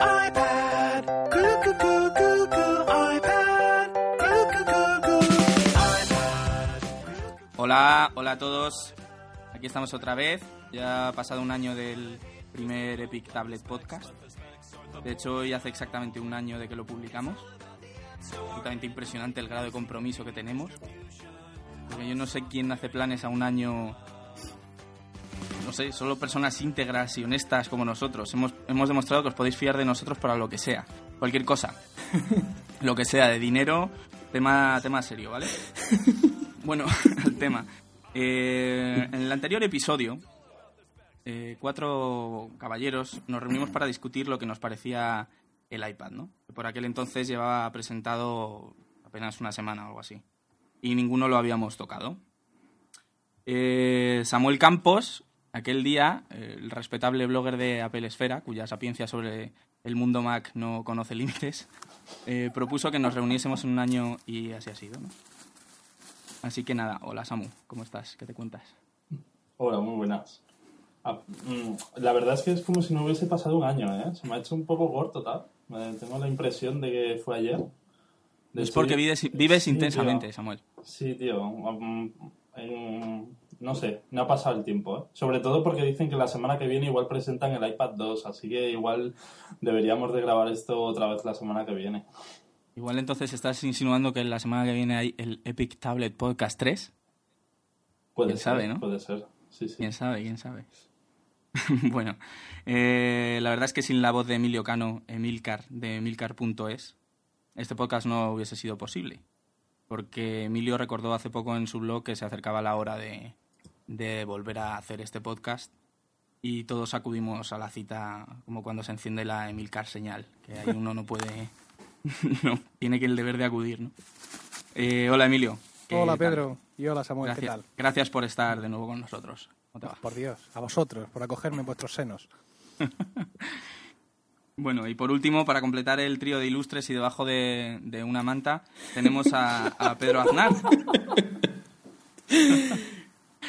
iPad. Goo goo goo iPad. Hola, hola a todos. Aquí estamos otra vez. Ya ha pasado un año del primer Epic Tablet Podcast. De hecho, hoy hace exactamente un año de que lo publicamos. Absolutamente impresionante el grado de compromiso que tenemos. Porque yo no sé quién hace planes a un año. No sé, solo personas íntegras y honestas como nosotros. Hemos, hemos demostrado que os podéis fiar de nosotros para lo que sea. Cualquier cosa. lo que sea, de dinero, tema, tema serio, ¿vale? Bueno, al tema. Eh, en el anterior episodio, eh, cuatro caballeros nos reunimos para discutir lo que nos parecía el iPad, ¿no? Que por aquel entonces llevaba presentado apenas una semana o algo así. Y ninguno lo habíamos tocado. Eh, Samuel Campos, aquel día, eh, el respetable blogger de Apple Esfera, cuya sapiencia sobre el mundo Mac no conoce límites, eh, propuso que nos reuniésemos en un año y así ha sido, ¿no? Así que nada, hola Samu, ¿cómo estás? ¿Qué te cuentas? Hola, muy buenas. Ah, mm, la verdad es que es como si no hubiese pasado un año, ¿eh? Se me ha hecho un poco corto, tal. Tengo la impresión de que fue ayer. De Es hecho, porque vives, vives Sí, intensamente, tío. Samuel. Sí, tío. mm, en- no sé, no ha pasado el tiempo, ¿eh? Sobre todo porque dicen que la semana que viene igual presentan el iPad 2, así que igual deberíamos de grabar esto otra vez la semana que viene. Igual entonces estás insinuando que la semana que viene hay el Epic Tablet Podcast 3. Puede ¿Quién ser, sabe, no? Puede ser, sí, sí. ¿Quién sabe? ¿Quién sabe? bueno, eh, la verdad es que sin la voz de Emilio Cano, Emilcar, de emilcar.es, este podcast no hubiese sido posible. Porque Emilio recordó hace poco en su blog que se acercaba la hora de, de volver a hacer este podcast y todos acudimos a la cita como cuando se enciende la Emilcar señal, que ahí uno no puede... no, tiene que el deber de acudir, ¿no? Eh, hola Emilio. ¿qué Hola tal? Pedro y hola Samuel, ¿qué Gracias, tal? gracias por estar de nuevo con nosotros. ¿Cómo te va? Por Dios, a vosotros, por acogerme en vuestros senos. Bueno, y por último, para completar el trío de ilustres y debajo de, de una manta, tenemos a, a Pedro Aznar.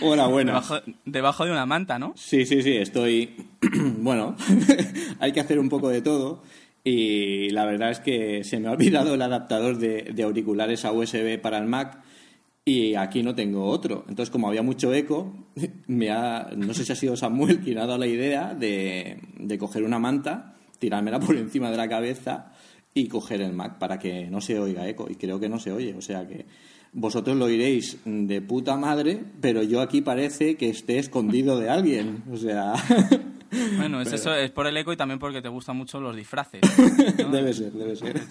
Hola, buenas. Debajo, debajo de una manta, ¿no? Sí, sí, sí, estoy... bueno, hay que hacer un poco de todo y la verdad es que se me ha olvidado el adaptador de, de auriculares a USB para el Mac y aquí no tengo otro. Entonces, como había mucho eco, me ha, no sé si ha sido Samuel quien ha dado la idea de, de coger una manta, tirármela por encima de la cabeza y coger el Mac para que no se oiga eco. Y creo que no se oye, o sea que vosotros lo oiréis de puta madre, pero yo aquí parece que esté escondido de alguien. O sea, Bueno, es eso, es por el eco y también porque te gustan mucho los disfraces. ¿no? debe ser, debe ser.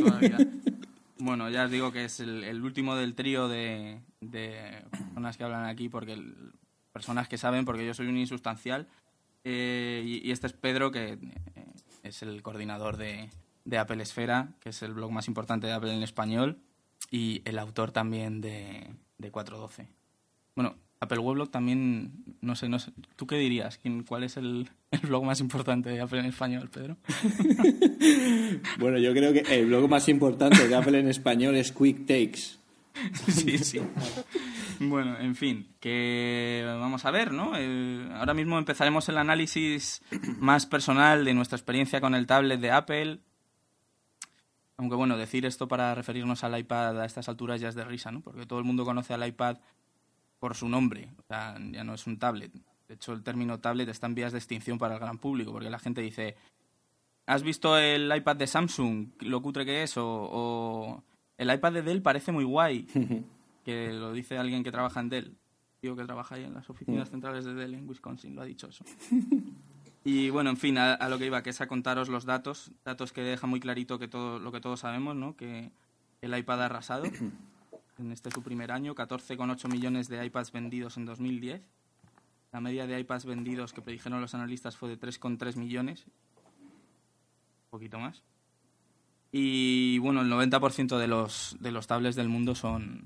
Bueno, ya os digo que es el, el último del trío de, de personas que hablan aquí, porque el- personas que saben, porque yo soy un insustancial. Eh, y, y este es Pedro, que eh, es el coordinador de, de Apple Esfera, que es el blog más importante de Apple en español, y el autor también de, de 412. Bueno, Apple Weblog también, no sé, no sé. ¿Tú qué dirías? ¿Quién, ¿Cuál es el, el blog más importante de Apple en español, Pedro? Bueno, yo creo que el blog más importante de Apple en español es Quick Takes. Sí, sí. Bueno, en fin, que vamos a ver, ¿no? Eh, ahora mismo empezaremos el análisis más personal de nuestra experiencia con el tablet de Apple. Aunque bueno, decir esto para referirnos al iPad a estas alturas ya es de risa, ¿no? Porque todo el mundo conoce al iPad por su nombre, o sea, ya no es un tablet. De hecho, el término tablet está en vías de extinción para el gran público, porque la gente dice, ¿has visto el iPad de Samsung, lo cutre que es? O, o el iPad de Dell parece muy guay, que lo dice alguien que trabaja en Dell. Tío que trabaja ahí en las oficinas centrales de Dell en Wisconsin, lo ha dicho eso. Y bueno, en fin, a, a lo que iba, que es a contaros los datos, datos que dejan muy clarito que todo lo que todos sabemos, ¿no? Que el iPad ha arrasado en este su primer año, 14,8 millones de iPads vendidos en 2010. La media de iPads vendidos que predijeron los analistas fue de 3,3 millones, un poquito más. Y bueno, el 90% de los, de los tablets del mundo son,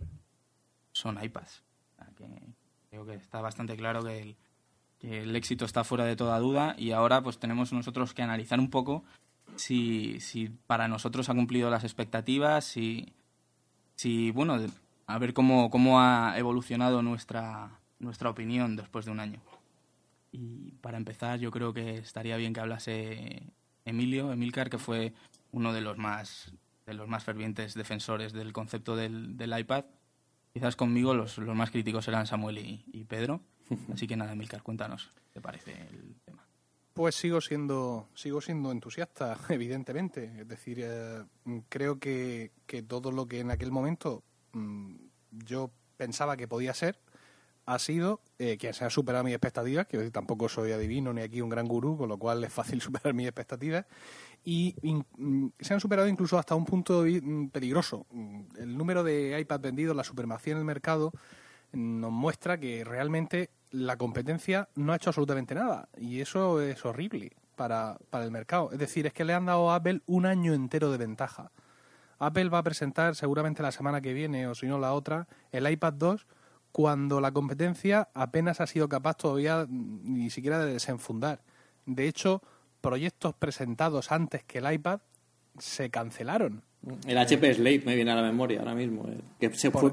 son iPads. O sea que creo que está bastante claro que el, el éxito está fuera de toda duda y ahora pues tenemos nosotros que analizar un poco si, si para nosotros ha cumplido las expectativas, si, si bueno, a ver cómo, cómo ha evolucionado nuestra, nuestra opinión después de un año. Y para empezar, yo creo que estaría bien que hablase Emilio, Emilcar, que fue uno de los más de los más fervientes defensores del concepto del, del iPad. Quizás conmigo los, los más críticos eran Samuel y Pedro. Así que nada, Emilcar, cuéntanos qué te parece el tema. Pues sigo siendo, sigo siendo entusiasta, evidentemente. Es decir, eh, creo que, que todo lo que en aquel momento mm, yo pensaba que podía ser, ha sido eh, que se han superado mis expectativas, que tampoco soy adivino ni aquí un gran gurú, con lo cual es fácil superar mis expectativas, y mm, se han superado incluso hasta un punto mm, peligroso. El número de iPad vendidos, la supremacía en el mercado, nos muestra que realmente la competencia no ha hecho absolutamente nada, y eso es horrible para, para el mercado. Es decir, es que le han dado a Apple un año entero de ventaja. Apple va a presentar seguramente la semana que viene, o si no la otra, el iPad 2 cuando la competencia apenas ha sido capaz todavía ni siquiera de desenfundar. De hecho, proyectos presentados antes que el iPad se cancelaron. El HP Slate me viene a la memoria ahora mismo. eh, Que se fue...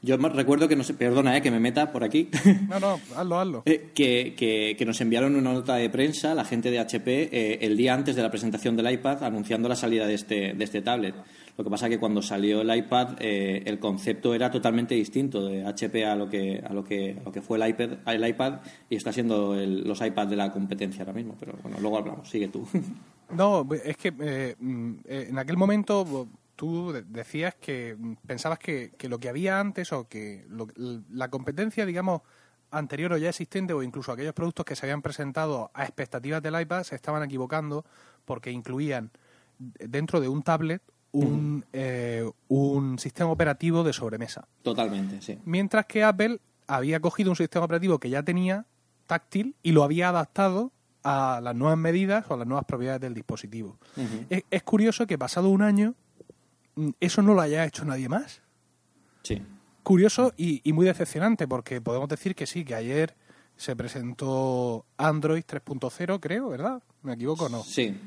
Yo recuerdo que no sé, perdona, eh, que me meta por aquí. No, no, hazlo, hazlo. Eh, que, que- que nos enviaron una nota de prensa, la gente de HP, eh, el día antes de la presentación del iPad, anunciando la salida de este, de este tablet. Lo que pasa es que cuando salió el iPad, eh, el concepto era totalmente distinto de HP a lo que, a lo que, a lo que fue el iPad, el iPad y está siendo el- los iPads de la competencia ahora mismo. Pero bueno, luego hablamos, sigue tú. No, es que eh, mm, eh, en aquel momento tú de- decías que mm, pensabas que, que lo que había antes o que lo- la competencia, digamos, anterior o ya existente o incluso aquellos productos que se habían presentado a expectativas del iPad se estaban equivocando porque incluían dentro de un tablet un, eh, un sistema operativo de sobremesa. Totalmente, sí. Mientras que Apple había cogido un sistema operativo que ya tenía táctil y lo había adaptado a las nuevas medidas o a las nuevas propiedades del dispositivo. Es, es curioso que pasado un año mm, eso no lo haya hecho nadie más. Sí. Curioso y, y muy decepcionante porque podemos decir que sí, que ayer se presentó Android 3.0, creo, ¿verdad? ¿Me equivoco o no? Sí.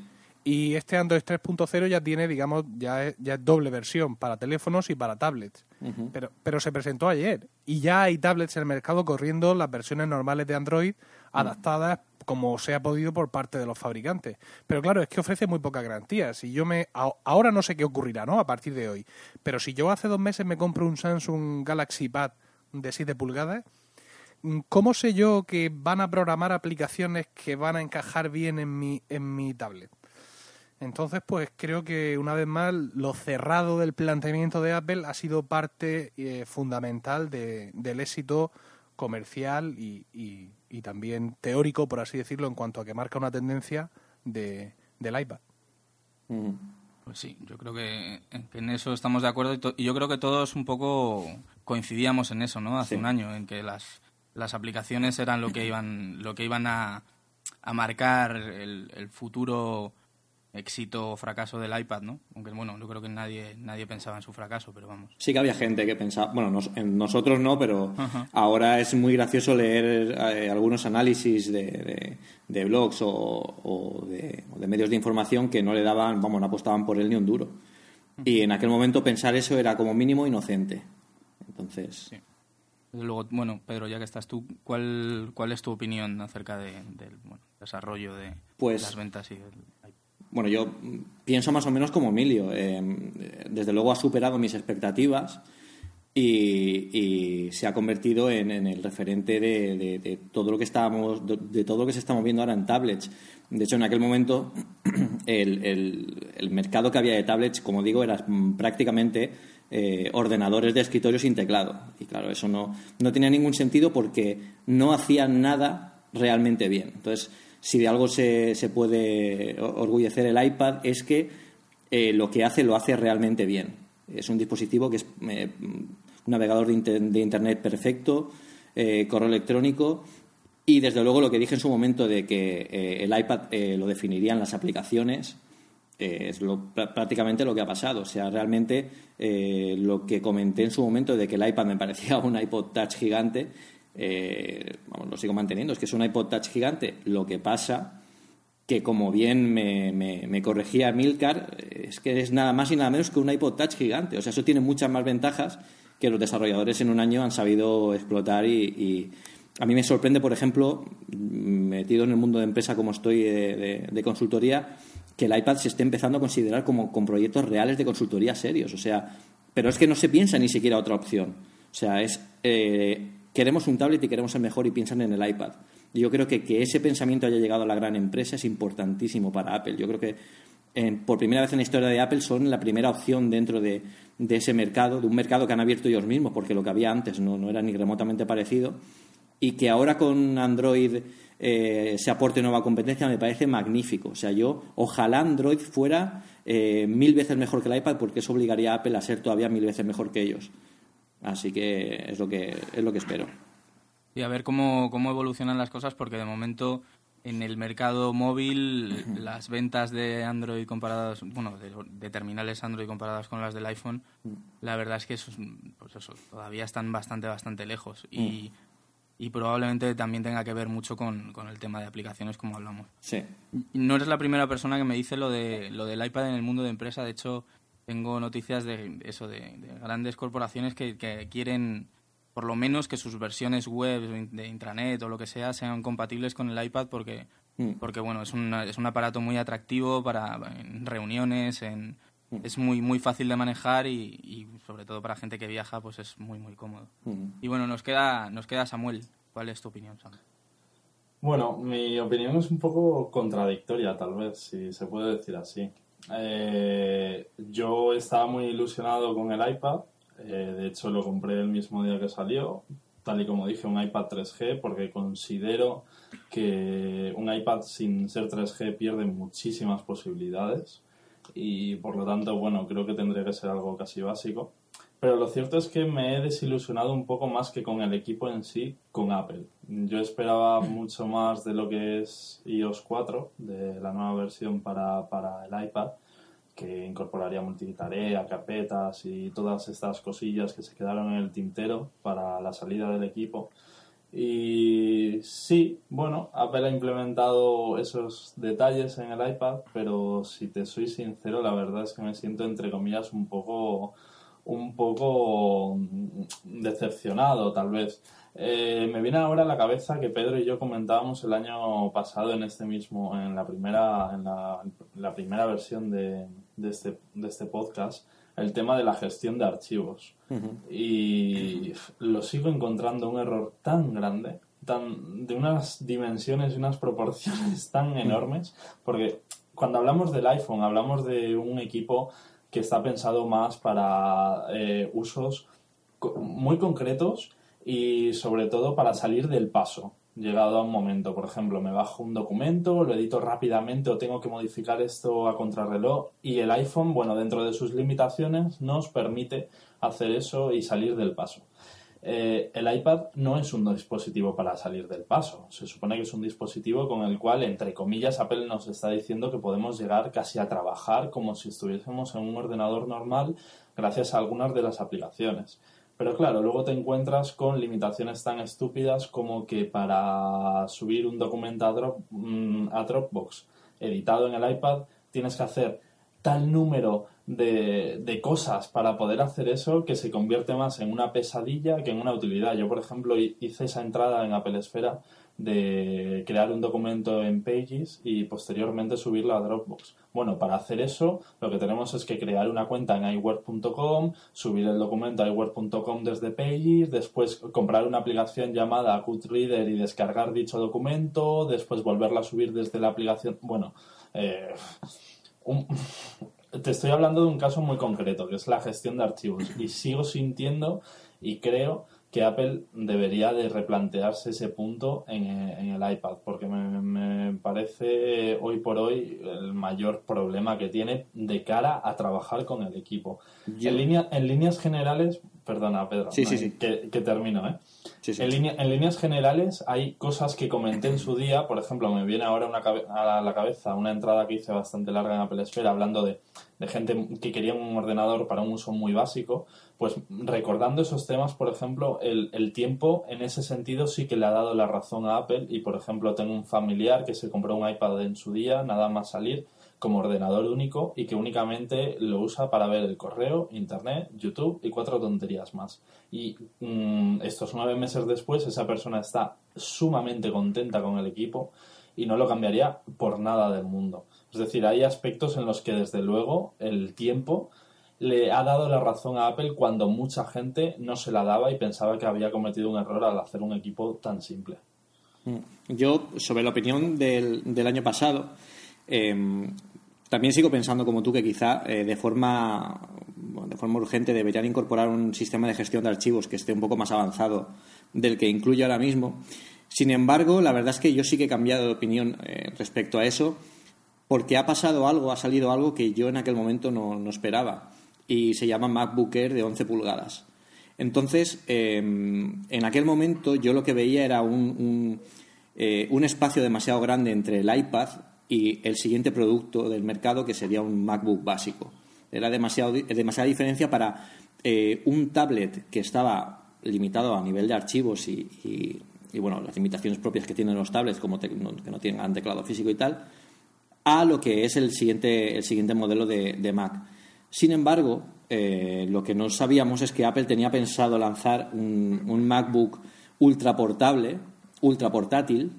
Y este Android 3.0 ya tiene, digamos, ya es, ya es doble versión para teléfonos y para tablets. Pero, pero se presentó ayer y ya hay tablets en el mercado corriendo las versiones normales de Android adaptadas como se ha podido por parte de los fabricantes. Pero claro, es que ofrece muy poca garantía. Si yo me ahora no sé qué ocurrirá, ¿no? A partir de hoy. Pero si yo hace dos meses me compro un Samsung Galaxy Pad de 7 pulgadas, mm, ¿cómo sé yo que van a programar aplicaciones que van a encajar bien en mi en mi tablet? Entonces, pues creo que una vez más lo cerrado del planteamiento de Apple ha sido parte eh, fundamental de- del éxito comercial y- y también teórico, por así decirlo, en cuanto a que marca una tendencia de, del iPad. Pues sí, yo creo que, que en eso estamos de acuerdo y, to- y yo creo que todos un poco coincidíamos en eso, ¿no? Hace Sí. un año, en que las, las aplicaciones eran lo que iban, lo que iban a, a marcar el, el futuro éxito o fracaso del iPad, ¿no? Aunque bueno, yo creo que nadie, nadie pensaba en su fracaso, pero vamos. Sí que había gente que pensaba, bueno, nos- en nosotros no, pero ahora es muy gracioso leer eh, algunos análisis de, de- de blogs o, o de, o de medios de información que no le daban, vamos, no apostaban por él ni un duro. Y en aquel momento pensar eso era como mínimo inocente. Entonces, Sí. Desde luego, bueno, Pedro, ya que estás tú, ¿cuál, cuál es tu opinión acerca de- del bueno, desarrollo de Pues- las ventas y del iPad? Bueno, yo pienso más o menos como Emilio. Eh, desde luego ha superado mis expectativas y, se ha convertido en, el referente de, todo lo que estábamos, de, todo lo que se está moviendo ahora en tablets. De hecho, en aquel momento el, mercado que había de tablets, como digo, era prácticamente eh, ordenadores de escritorio sin teclado. Y claro, eso no, no tenía ningún sentido porque no hacían nada realmente bien. Entonces, si de algo se, se puede orgullecer el iPad es que eh, lo que hace lo hace realmente bien. Es un dispositivo que es eh, un navegador de, inter- de Internet perfecto, eh, correo electrónico y desde luego lo que dije en su momento de que el iPad lo definirían las aplicaciones es lo- prá- prácticamente lo que ha pasado. O sea, realmente lo que comenté en su momento de que el iPad me parecía un iPod Touch gigante, eh, vamos, lo sigo manteniendo, es que es un iPod Touch gigante. Lo que pasa que, como bien me, me- me corregía Milcar, es que es nada más y nada menos que un iPod Touch gigante. O sea, eso tiene muchas más ventajas que los desarrolladores en un año han sabido explotar y, a mí me sorprende, por ejemplo, metido en el mundo de empresa como estoy de consultoría, que el iPad se esté empezando a considerar como con proyectos reales de consultoría serios. O sea, pero es que no se piensa ni siquiera otra opción. O sea, es eh, queremos un tablet y queremos el mejor y piensan en el iPad. Yo creo que que ese pensamiento haya llegado a la gran empresa es importantísimo para Apple. Yo creo que eh, por primera vez en la historia de Apple son la primera opción dentro de, de ese mercado, de un mercado que han abierto ellos mismos, porque lo que había antes no, no era ni remotamente parecido, y que ahora con Android eh, se aporte nueva competencia me parece magnífico. O sea, yo ojalá Android fuera eh, mil veces mejor que el iPad porque eso obligaría a Apple a ser todavía mil veces mejor que ellos. Así que es lo que, es lo que espero. Y a ver cómo, cómo evolucionan las cosas, porque de momento en el mercado móvil las ventas de Android comparadas, bueno, de, de terminales Android comparadas con las del iPhone, la verdad es que eso, es- pues eso, todavía están bastante, bastante lejos. Y, y probablemente también tenga que ver mucho con, con el tema de aplicaciones, como hablamos. Sí. No eres la primera persona que me dice lo de lo del iPad en el mundo de empresa. De hecho, tengo noticias de eso de, de grandes corporaciones que, que quieren por lo menos que sus versiones web de intranet o lo que sea sean compatibles con el iPad porque Mm. porque bueno es un es un aparato muy atractivo para en reuniones en es muy muy fácil de manejar y, y sobre todo para gente que viaja pues es muy muy cómodo Mm. y bueno nos queda nos queda Samuel cuál es tu opinión Samuel Bueno, mi opinión es un poco contradictoria, tal vez, si se puede decir así. Eh, yo estaba muy ilusionado con el iPad, eh, de hecho lo compré el mismo día que salió, tal y como dije, un iPad 3G, porque considero que un iPad sin ser 3G pierde muchísimas posibilidades y por lo tanto, bueno, creo que tendría que ser algo casi básico. Pero lo cierto es que me he desilusionado un poco más que con el equipo en sí, con Apple. Yo esperaba mucho más de lo que es iOS 4, de la nueva versión para, para el iPad, que incorporaría multitarea, carpetas y todas estas cosillas que se quedaron en el tintero para la salida del equipo. Y sí, bueno, Apple ha implementado esos detalles en el iPad, pero si te soy sincero, la verdad es que me siento entre comillas un poco un poco mm, decepcionado, tal vez. Eh, me viene ahora a la cabeza que Pedro y yo comentábamos el año pasado en este mismo, en la primera, en la, la primera versión de, de este, de este podcast, el tema de la gestión de archivos. Y lo sigo encontrando un error tan grande, tan, de unas dimensiones y unas proporciones tan enormes, porque cuando hablamos del iPhone, hablamos de un equipo que está pensado más para eh, usos muy concretos y sobre todo para salir del paso llegado a un momento. Por ejemplo, me bajo un documento, lo edito rápidamente o tengo que modificar esto a contrarreloj y el iPhone, bueno, dentro de sus limitaciones, nos permite hacer eso y salir del paso. Eh, el iPad no es un dispositivo para salir del paso. Se supone que es un dispositivo con el cual, entre comillas, Apple nos está diciendo que podemos llegar casi a trabajar como si estuviésemos en un ordenador normal gracias a algunas de las aplicaciones. Pero claro, luego te encuentras con limitaciones tan estúpidas como que para subir un documento a, mm, a Dropbox editado en el iPad tienes que hacer tal número de, cosas para poder hacer eso que se convierte más en una pesadilla que en una utilidad. Yo, por ejemplo, hi- hice esa entrada en Apple Esfera de crear un documento en Pages y posteriormente subirlo a Dropbox. Bueno, para hacer eso lo que tenemos es que crear una cuenta en iWord.com, subir el documento a iWord.com desde Pages, después comprar una aplicación llamada Goodreader y descargar dicho documento, después volverla a subir desde la aplicación. Bueno, eh, un- te estoy hablando de un caso muy concreto, que es la gestión de archivos. Y sigo sintiendo y creo que Apple debería de replantearse ese punto en, en el iPad, porque me, me parece hoy por hoy el mayor problema que tiene de cara a trabajar con el equipo. Yo- En, línea- en líneas generales, perdona Pedro, Sí, sí, sí. Que, que termino, ¿eh? Sí, sí. En, en líneas generales hay cosas que comenté en su día, por ejemplo, me viene ahora una cabe- a la cabeza una entrada que hice bastante larga en Apple Esfera hablando de, de gente que quería un ordenador para un uso muy básico, pues recordando esos temas, por ejemplo, el, el tiempo en ese sentido sí que le ha dado la razón a Apple. Y, por ejemplo, tengo un familiar que se compró un iPad en su día, nada más salir, como ordenador único y que únicamente lo usa para ver el correo, internet, YouTube y cuatro tonterías más. Y mm, estos nueve meses después esa persona está sumamente contenta con el equipo y no lo cambiaría por nada del mundo. Es decir, hay aspectos en los que desde luego el tiempo le ha dado la razón a Apple cuando mucha gente no se la daba y pensaba que había cometido un error al hacer un equipo tan simple. Mm. Yo, sobre la opinión del, del año pasado, eh, también sigo pensando como tú que quizá eh, de forma de forma urgente deberían incorporar un sistema de gestión de archivos que esté un poco más avanzado del que incluye ahora mismo. Sin embargo, la verdad es que yo sí que he cambiado de opinión eh, respecto a eso porque ha pasado algo, ha salido algo que yo en aquel momento no, no esperaba y se llama MacBook Air de 11 pulgadas. Entonces, eh, en aquel momento yo lo que veía era un, un, eh, un espacio demasiado grande entre el iPad y el siguiente producto del mercado que sería un MacBook básico. Era demasiado, demasiada diferencia para eh, un tablet que estaba limitado a nivel de archivos y, y, bueno, las limitaciones propias que tienen los tablets, como no, que no tienen teclado físico y tal, a lo que es el siguiente, el siguiente modelo de, de Mac. Sin embargo, eh, lo que no sabíamos es que Apple tenía pensado lanzar un, un MacBook ultra portable, ultra portátil,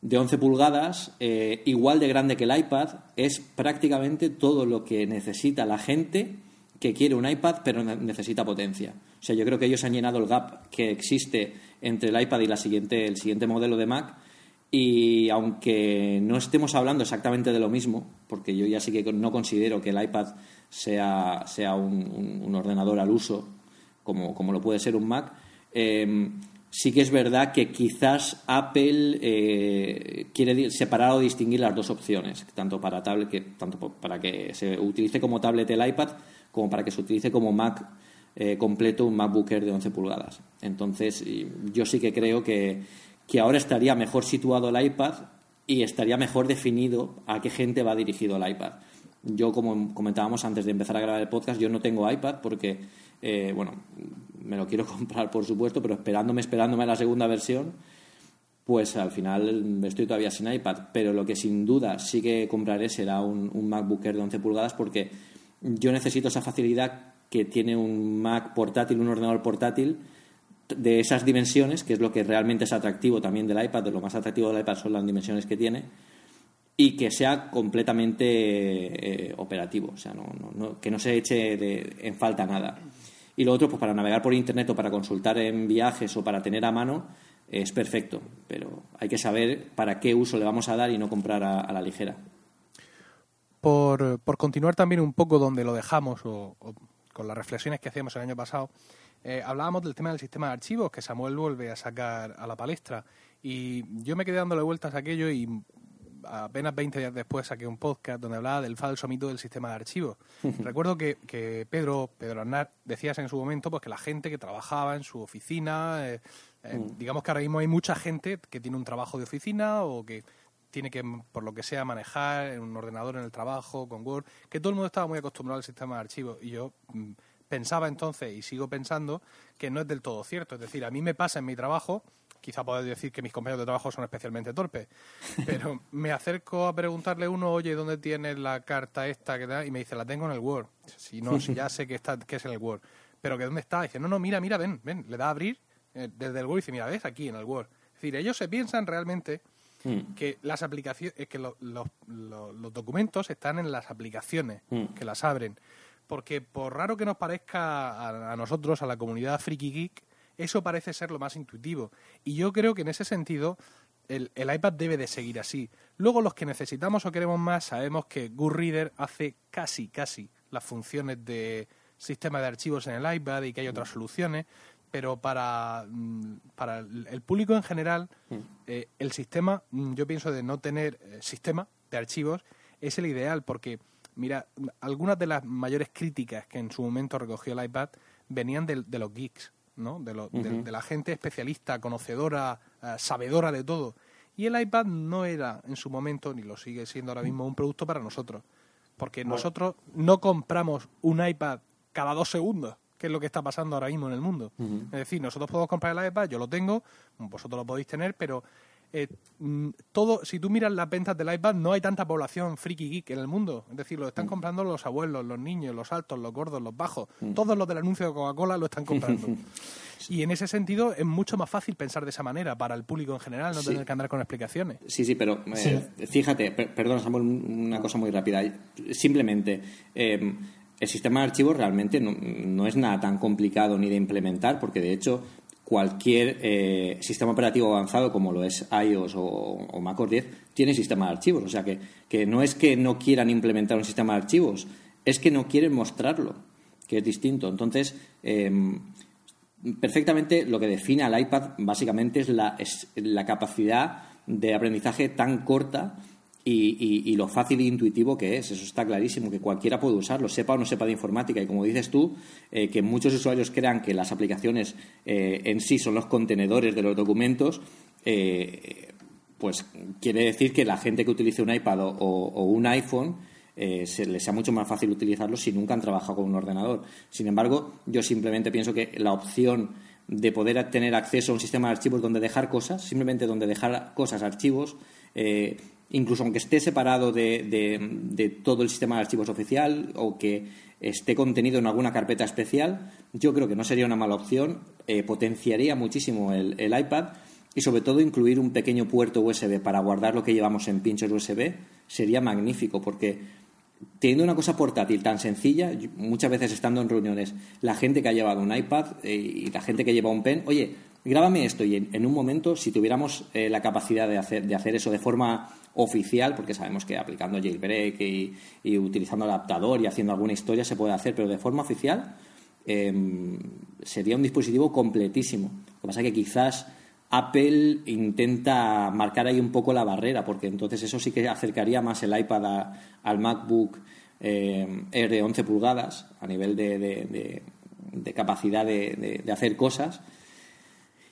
de 11 pulgadas, eh, igual de grande que el iPad, es prácticamente todo lo que necesita la gente que quiere un iPad pero necesita potencia. O sea, yo creo que ellos han llenado el gap que existe entre el iPad y la siguiente, el siguiente modelo de Mac y aunque no estemos hablando exactamente de lo mismo, porque yo ya sí que no considero que el iPad sea, sea un, ordenador al uso como, como, lo puede ser un Mac, eh, sí que es verdad que quizás Apple eh, quiere separar o distinguir las dos opciones, tanto para tablet que tanto para que se utilice como tablet el iPad como para que se utilice como Mac eh, completo un MacBook Air de 11 pulgadas. Entonces, yo sí que creo que, que ahora estaría mejor situado el iPad y estaría mejor definido a qué gente va dirigido el iPad. Yo, como comentábamos antes de empezar a grabar el podcast, yo no tengo iPad porque, eh, bueno, me lo quiero comprar, por supuesto, pero esperándome, esperándome la segunda versión, pues al final estoy todavía sin iPad. Pero lo que sin duda sí que compraré será un, un MacBook Air de 11 pulgadas porque yo necesito esa facilidad que tiene un Mac portátil, un ordenador portátil de esas dimensiones, que es lo que realmente es atractivo también del iPad, de lo más atractivo del iPad son las dimensiones que tiene, y que sea completamente eh, operativo, o sea, no, no, no, que no se eche de, en falta nada. Y lo otro, pues para navegar por internet o para consultar en viajes o para tener a mano, es perfecto, pero hay que saber para qué uso le vamos a dar y no comprar a, la ligera. Por, por, continuar también un poco donde lo dejamos o, o con las reflexiones que hacíamos el año pasado, eh, hablábamos del tema del sistema de archivos que Samuel vuelve a sacar a la palestra y yo me quedé dándole vueltas a aquello y apenas 20 días después saqué un podcast donde hablaba del falso mito del sistema de archivos. Recuerdo que, que, Pedro, Pedro Arnaz, decías en su momento pues que la gente que trabajaba en su oficina, eh, eh, mm. digamos que ahora mismo hay mucha gente que tiene un trabajo de oficina o que tiene que, por lo que sea, manejar un ordenador en el trabajo, con Word, que todo el mundo estaba muy acostumbrado al sistema de archivos. Y yo mm, pensaba entonces, y sigo pensando, que no es del todo cierto. Es decir, a mí me pasa en mi trabajo, quizá podéis decir que mis compañeros de trabajo son especialmente torpes, pero me acerco a preguntarle a uno, oye, ¿dónde tienes la carta esta? que da? Y me dice, la tengo en el Word. Si no, si ya sé que, está, que es en el Word. Pero que dónde está? Y dice, no, no, mira, mira, ven, ven. Le da a abrir eh, desde el Word y dice, mira, ves aquí en el Word. Es decir, ellos se piensan realmente Mm. que las aplicaciones que lo, lo, lo, los documentos están en las aplicaciones mm. que las abren porque por raro que nos parezca a, a, nosotros a la comunidad friki geek eso parece ser lo más intuitivo. Y yo creo que en ese sentido el, el iPad debe de seguir así. Luego los que necesitamos o queremos más sabemos que GoodReader hace casi casi las funciones de sistema de archivos en el iPad y que hay otras soluciones pero para, mm, para el público en general, mm. eh, el sistema, mm, yo pienso de no tener eh, sistema de archivos, es el ideal, porque, mira, algunas de las mayores críticas que en su momento recogió el iPad venían de, de los geeks, ¿no? De, lo, uh -huh. de, de, la gente especialista, conocedora, uh, sabedora de todo. Y el iPad no era en su momento, ni lo sigue siendo ahora mismo, un producto para nosotros. Porque bueno. nosotros no compramos un iPad cada dos segundos que es lo que está pasando ahora mismo en el mundo. Uh -huh. Es decir, nosotros podemos comprar el iPad, yo lo tengo, vosotros lo podéis tener, pero eh, mm, todo, si tú miras las ventas del iPad, no hay tanta población friki geek en el mundo. Es decir, lo están comprando los abuelos, los niños, los altos, los gordos, los bajos. Todos los del anuncio de Coca-Cola lo están comprando. Y en ese sentido es mucho más fácil pensar de esa manera para el público en general, no Sí. tener que andar con explicaciones. Sí, sí, pero eh, Sí. fíjate, per- perdona Samuel, un- una cosa muy rápida. Simplemente, eh, el sistema de archivos realmente no, no es nada tan complicado ni de implementar, porque de hecho cualquier eh, sistema operativo avanzado como lo es iOS o, o macOS 10 tiene sistema de archivos. O sea que, que no es que no quieran implementar un sistema de archivos, es que no quieren mostrarlo, que es distinto. Entonces, eh, perfectamente lo que define al iPad básicamente es la, es la capacidad de aprendizaje tan corta y, y- lo fácil e intuitivo que es. Eso está clarísimo, que cualquiera puede usarlo, sepa o no sepa de informática. Y como dices tú, eh, que muchos usuarios crean que las aplicaciones eh, en sí son los contenedores de los documentos, eh, pues quiere decir que la gente que utilice un iPad o, o un iPhone eh, se les sea mucho más fácil utilizarlo si nunca han trabajado con un ordenador. Sin embargo, yo simplemente pienso que la opción de poder tener acceso a un sistema de archivos donde dejar cosas, simplemente donde dejar cosas, archivos, eh, incluso aunque esté separado de, de- todo el sistema de archivos oficial o que esté contenido en alguna carpeta especial, yo creo que no sería una mala opción, eh, potenciaría muchísimo el, el iPad y sobre todo incluir un pequeño puerto USB para guardar lo que llevamos en pinchos USB sería magnífico porque teniendo una cosa portátil tan sencilla, muchas veces estando en reuniones, la gente que ha llevado un iPad eh, y la gente que lleva un pen, oye, grábame esto y en, un momento, si tuviéramos eh, la capacidad de hacer, de hacer eso de forma oficial, porque sabemos que aplicando jailbreak y, y utilizando adaptador y haciendo alguna historia se puede hacer, pero de forma oficial eh, sería un dispositivo completísimo. Lo que pasa es que quizás Apple intenta marcar ahí un poco la barrera, porque entonces eso sí que acercaría más el iPad al MacBook eh, de 11 pulgadas a nivel de, de- de- de capacidad de hacer cosas.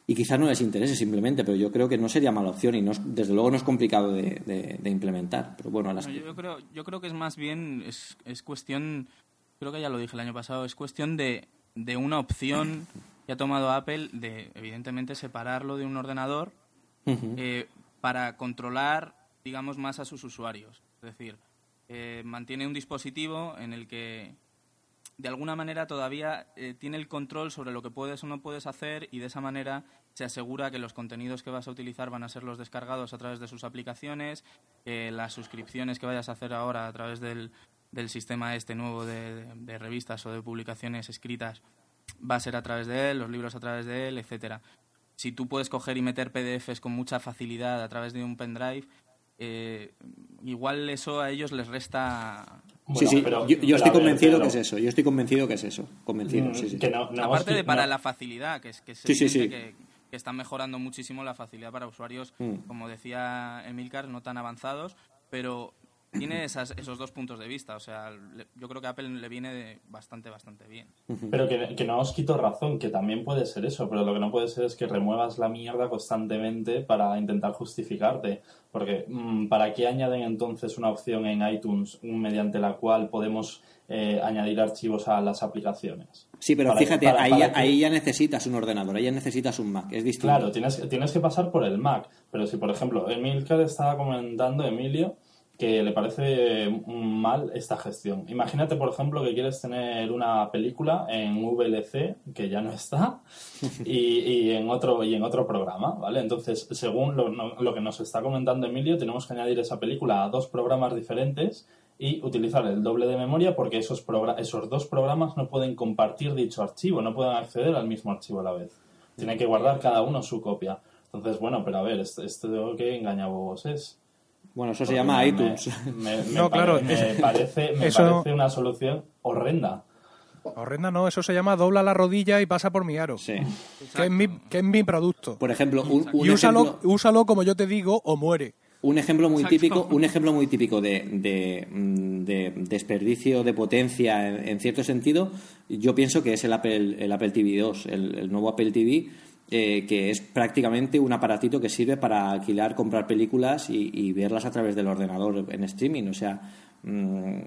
Y quizás no les interese simplemente, pero yo creo que no sería mala opción y no es- desde luego no es complicado de, de- de implementar. Pero bueno, las No, yo, creo, yo creo que es más bien, es, es cuestión, creo que ya lo dije el año pasado, es cuestión de, de una opción que ha tomado Apple de, evidentemente, separarlo de un ordenador eh, para controlar, digamos, más a sus usuarios. Es decir, eh, mantiene un dispositivo en el que, de alguna manera, todavía eh, tiene el control sobre lo que puedes o no puedes hacer y de esa manera se asegura que los contenidos que vas a utilizar van a ser los descargados a través de sus aplicaciones, las suscripciones que vayas a hacer ahora a través del, del sistema este nuevo de, de revistas o de publicaciones escritas va a ser a través de él, los libros a través de él, etcétera. Si tú puedes coger y meter PDFs con mucha facilidad a través de un pendrive, eh, igual eso a ellos les resta Bueno, sí, sí, pero- yo, yo pero estoy ver, convencido Pedro, que es eso. Yo estoy convencido que es eso. Convencido, mm, sí, sí. que no- no Aparte de para no- la facilidad, que es que se Sí, sí. Que, que están mejorando muchísimo la facilidad para usuarios, Mm. como decía Emilcar, no tan avanzados, pero tiene esas- esos dos puntos de vista. O sea, le- yo creo que a Apple le viene de bastante, bastante bien. Pero que, que no os quito razón, que también puede ser eso, pero lo que no puede ser es que remuevas la mierda constantemente para intentar justificarte. Porque, mm, ¿para qué añaden entonces una opción en iTunes mediante la cual podemos eh, añadir archivos a las aplicaciones? Sí, pero Para- fíjate, para- ahí, para ya, que- ahí ya necesitas un ordenador, ahí ya necesitas un Mac, es distinto. Claro, tienes, tienes que pasar por el Mac. Pero si, por ejemplo, Emilcar estaba comentando, Emilio, que le parece mal esta gestión. Imagínate, por ejemplo, que quieres tener una película en VLC, que ya no está, y, y en otro y en otro programa, ¿vale? Entonces, según lo, no- lo que nos está comentando Emilio, tenemos que añadir esa película a dos programas diferentes y utilizar el doble de memoria porque esos, esos dos programas no pueden compartir dicho archivo, no pueden acceder al mismo archivo a la vez. Tiene que guardar cada uno su copia. Entonces, bueno, pero a ver, esto, esto que engañabobos es. Bueno, eso se llama me- iTunes. Me, me No, claro, me es- parece, me eso- parece una solución horrenda. Horrenda no, eso se llama dobla la rodilla y pasa por mi aro. Sí. Que es mi, que es mi producto. Por ejemplo, un, un y úsalo, ejemplo, úsalo como yo te digo o muere. un ejemplo muy Exacto. típico, un ejemplo muy típico de, de, mm, de desperdicio de potencia en, en cierto sentido, yo pienso que es el Apple, el Apple TV 2, el, el nuevo Apple TV, eh, que es prácticamente un aparatito que sirve para alquilar, comprar películas y, y verlas a través del ordenador en streaming. O sea, mm,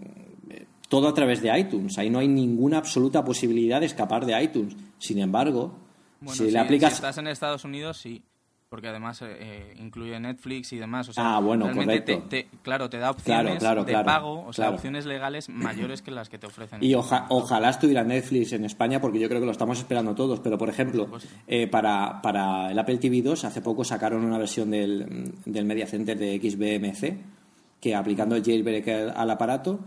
todo a través de iTunes. Ahí no hay ninguna absoluta posibilidad de escapar de iTunes. Sin embargo, Bueno, si le aplicas si estás en Estados Unidos, sí. Porque además eh, eh, incluye Netflix y demás. O sea, Ah, bueno, realmente correcto. te- claro, te da opciones claro, de pago, o sea, opciones legales mayores que las que te ofrecen. Y oja- ojalá estuviera Netflix en España, porque yo creo que lo estamos esperando todos. Pero, por ejemplo, eh, para, para el Apple TV 2, hace poco sacaron una versión del, del Media Center de XBMC, que aplicando el jailbreak al, al aparato,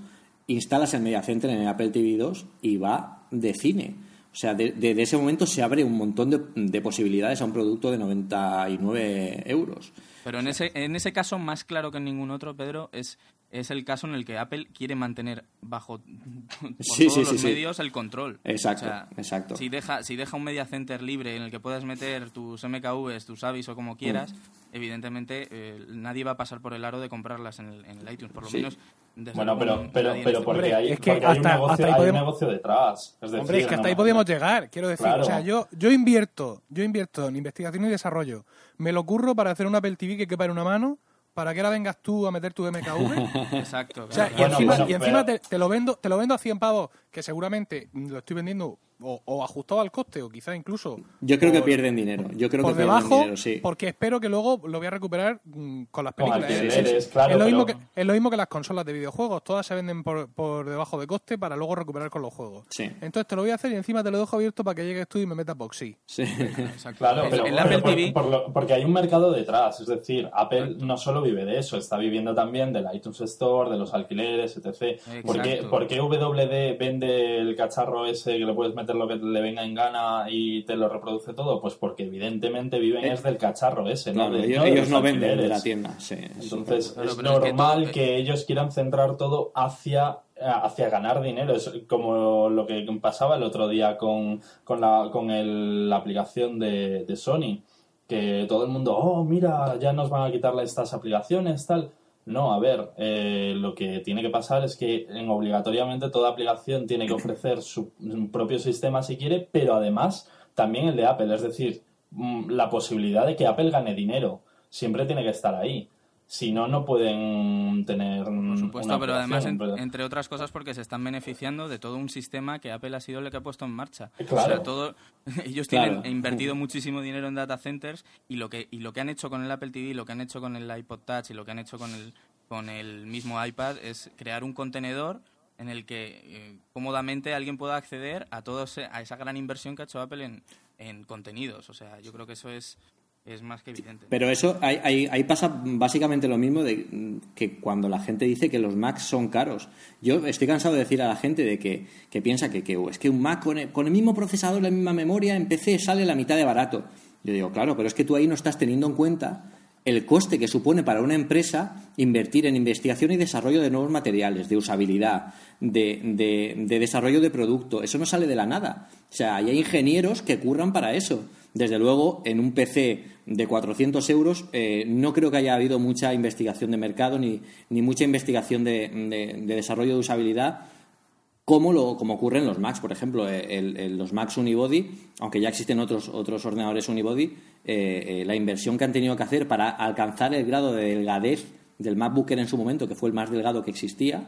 instalas el Media Center en el Apple TV 2 y va de cine. O sea, de- de- ese momento se abre un montón de, de posibilidades a un producto de 99 euros. Pero en ese, en ese caso, más claro que en ningún otro, Pedro, es, es el caso en el que Apple quiere mantener bajo por Sí, todos sí, los sí, medios el control. Exacto, O sea, exacto. Si deja, si deja un media center libre en el que puedas meter tus MKVs, tus AVIs o como quieras, Mm. evidentemente eh, nadie va a pasar por el aro de comprarlas en el, en el iTunes, por lo menos. Desde Bueno, pero, pero, pero porque, Hombre, hay, es que porque hay un hasta- negocio, hasta ahí hay un podemos- negocio detrás. Es Hombre, es que hasta no- ahí podíamos llegar, quiero decir. Claro. O sea, yo, yo invierto, yo invierto en investigación y desarrollo. Me lo curro para hacer un Apple TV que quepa en una mano, para que ahora vengas tú a meter tu MKV. Exacto. O sea, y Bueno, encima, bueno, y encima pero- te, te lo vendo, te lo vendo a 100 pavos, que seguramente lo estoy vendiendo o, o ajustado al coste, o quizá incluso Yo creo que pierden dinero. Yo creo por que pierden debajo, dinero, sí. porque espero que luego lo voy a recuperar mm, con las Con películas. ¿eh? alquileres, Es- claro, es, lo mismo pero- que, es lo mismo que las consolas de videojuegos, todas se venden por, por debajo de coste para luego recuperar con los juegos. Sí. Entonces te lo voy a hacer y encima te lo dejo abierto para que llegues tú y me metas boxy. Sí. exacto. Claro, pero, el pero Apple por- TV. por lo- porque hay un mercado detrás. Es decir, Apple no solo vive de eso, está viviendo también del iTunes Store, de los alquileres, etc. ¿Por qué, Exacto. por qué WD vende el cacharro ese que le puedes meter lo que le venga en gana y te lo reproduce todo? Pues porque evidentemente viven Eh, es del cacharro ese, ¿no? De- ellos, de ellos los no venden de la tienda. Sí, sí. Entonces Claro, es pero es que normal todo- que, ellos quieran centrar todo hacia, hacia ganar dinero. Es como lo que pasaba el otro día con, con, la, con el- la aplicación de, de Sony. Que todo el mundo, oh, mira, ya nos van a quitar estas aplicaciones, tal. No, a ver, eh, lo que tiene que pasar es que en, obligatoriamente toda aplicación tiene que ofrecer su propio sistema si quiere, pero además también el de Apple. Es decir, mm, la posibilidad de que Apple gane dinero siempre tiene que estar ahí. Si no, no pueden tener. Por supuesto, pero además, en- entre otras cosas, porque se están beneficiando de todo un sistema que Apple ha sido el que ha puesto en marcha. Claro. O sea, todo, ellos tienen invertido muchísimo dinero en data centers y lo que y lo que han hecho con el Apple TV, lo que han hecho con el iPod Touch y lo que han hecho con el con el mismo iPad es crear un contenedor en el que eh, cómodamente alguien pueda acceder a todo ese- a esa gran inversión que ha hecho Apple en, en contenidos. O sea, yo creo que eso es es más que evidente. Pero eso, ahí, ahí- ahí pasa básicamente lo mismo de mm, que cuando la gente dice que los Macs son caros. Yo estoy cansado de decir a la gente de que, que piensa que, "Oh, es que un Mac con el, mismo procesador, la misma memoria, en PC sale la mitad de barato. Yo digo, claro, pero es que tú ahí no estás teniendo en cuenta el coste que supone para una empresa invertir en investigación y desarrollo de nuevos materiales, de usabilidad, de, de- de desarrollo de producto. Eso no sale de la nada. O sea, hay ingenieros que curran para eso. Desde luego, en un PC de 400 euros eh, no creo que haya habido mucha investigación de mercado ni, ni mucha investigación de, de- de desarrollo de usabilidad como, lo, como ocurre en los Macs, por ejemplo, eh, el- los Macs Unibody, aunque ya existen otros, otros ordenadores Unibody, eh, eh, la inversión que han tenido que hacer para alcanzar el grado de delgadez del MacBook Air en su momento, que fue el más delgado que existía,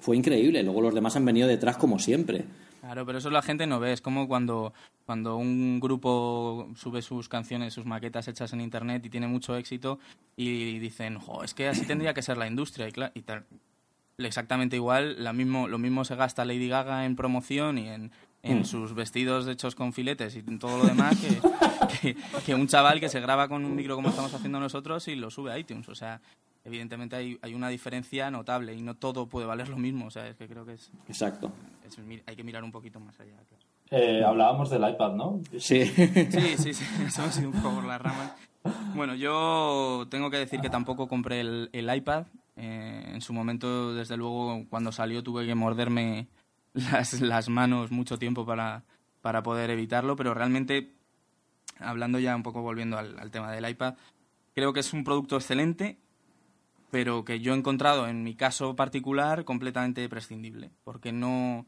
fue increíble. Luego los demás han venido detrás como siempre. Claro, pero eso la gente no ve. Es como cuando, cuando un grupo sube sus canciones, sus maquetas hechas en internet y tiene mucho éxito y dicen, jo, es que así tendría que ser la industria. Y, tal. Exactamente igual, la mismo, lo mismo se gasta Lady Gaga en promoción y en, en sus vestidos hechos con filetes y en todo lo demás que, que, que un chaval que se graba con un micro como estamos haciendo nosotros y lo sube a iTunes. O sea, evidentemente hay, hay una diferencia notable y no todo puede valer lo mismo. O sea, es que creo que es, Exacto. es hay que mirar un poquito más allá. claro. Eh, hablábamos del iPad, ¿no? Sí. Sí, sí, sí, eso ha sido un poco por las ramas. Bueno, yo tengo que decir que tampoco compré el, el iPad. Eh, en su momento, desde luego, cuando salió tuve que morderme las, las manos mucho tiempo para, para poder evitarlo, pero realmente, hablando ya un poco volviendo al, al tema del iPad, creo que es un producto excelente, pero que yo he encontrado en mi caso particular completamente prescindible, porque no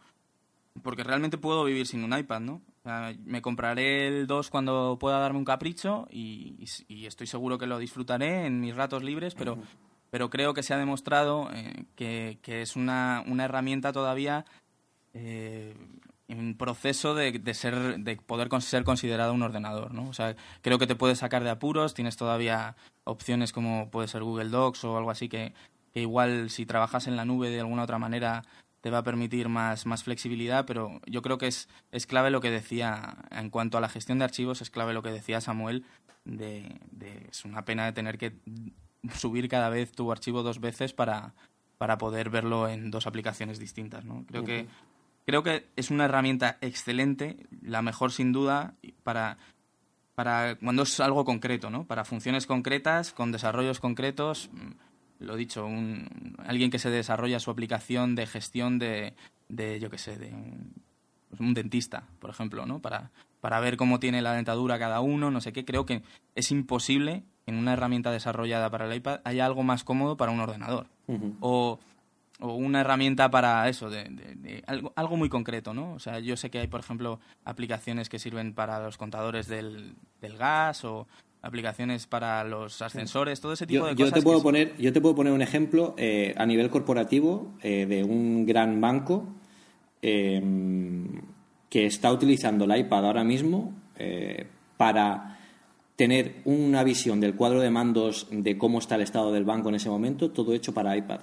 porque realmente puedo vivir sin un iPad, ¿no? O sea, me compraré el 2 cuando pueda darme un capricho y, y- y estoy seguro que lo disfrutaré en mis ratos libres, pero, pero creo que se ha demostrado eh, que, que es una, una herramienta todavía eh, en proceso de, de ser de poder con- ser considerado un ordenador, ¿no? O sea, creo que te puede sacar de apuros, tienes todavía opciones como puede ser Google Docs o algo así que, que igual si trabajas en la nube de alguna otra manera te va a permitir más, más flexibilidad, pero yo creo que es, es clave lo que decía en cuanto a la gestión de archivos, es clave lo que decía Samuel de, de- es una pena de tener que subir cada vez tu archivo dos veces para, para poder verlo en dos aplicaciones distintas, ¿no? Creo que creo que es una herramienta excelente, la mejor sin duda para para cuando es algo concreto, ¿no? Para funciones concretas, con desarrollos concretos, mm, lo dicho, un, alguien que se desarrolla su aplicación de gestión de, de yo qué sé, de un, pues un dentista, por ejemplo, ¿no? Para, para ver cómo tiene la dentadura cada uno, no sé qué, creo que es imposible en una herramienta desarrollada para el iPad haya algo más cómodo para un ordenador. Ujú. O, o una herramienta para eso, de, de- de algo, algo muy concreto, ¿no? O sea, yo sé que hay, por ejemplo, aplicaciones que sirven para los contadores del, del gas o aplicaciones para los ascensores, todo ese tipo Yo, de yo cosas. te puedo que- poner, yo te puedo poner un ejemplo eh, a nivel corporativo eh, de un gran banco eh, que está utilizando el iPad ahora mismo eh, para tener una visión del cuadro de mandos de cómo está el estado del banco en ese momento, todo hecho para iPad.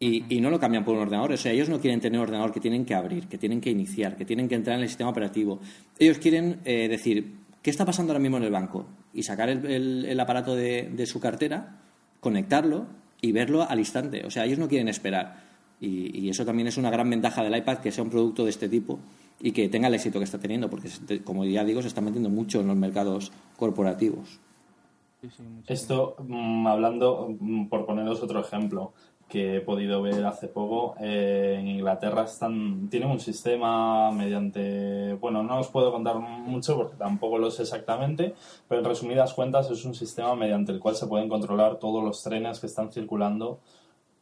Y, y no lo cambian por un ordenador. O sea, ellos no quieren tener un ordenador que tienen que abrir, que tienen que iniciar, que tienen que entrar en el sistema operativo. Ellos quieren eh, decir, ¿qué está pasando ahora mismo en el banco? Y sacar el, el- el aparato de, de su cartera, conectarlo y verlo al instante. O sea, ellos no quieren esperar. Y, y eso también es una gran ventaja del iPad, que sea un producto de este tipo y que tenga el éxito que está teniendo, porque, como ya digo, se está metiendo mucho en los mercados corporativos. Sí, sí, mucho. Esto, mm, hablando, mm, por poneros otro ejemplo que he podido ver hace poco, eh, en Inglaterra están, tienen un sistema mediante, bueno, no os puedo contar mucho porque tampoco lo sé exactamente, pero en resumidas cuentas es un sistema mediante el cual se pueden controlar todos los trenes que están circulando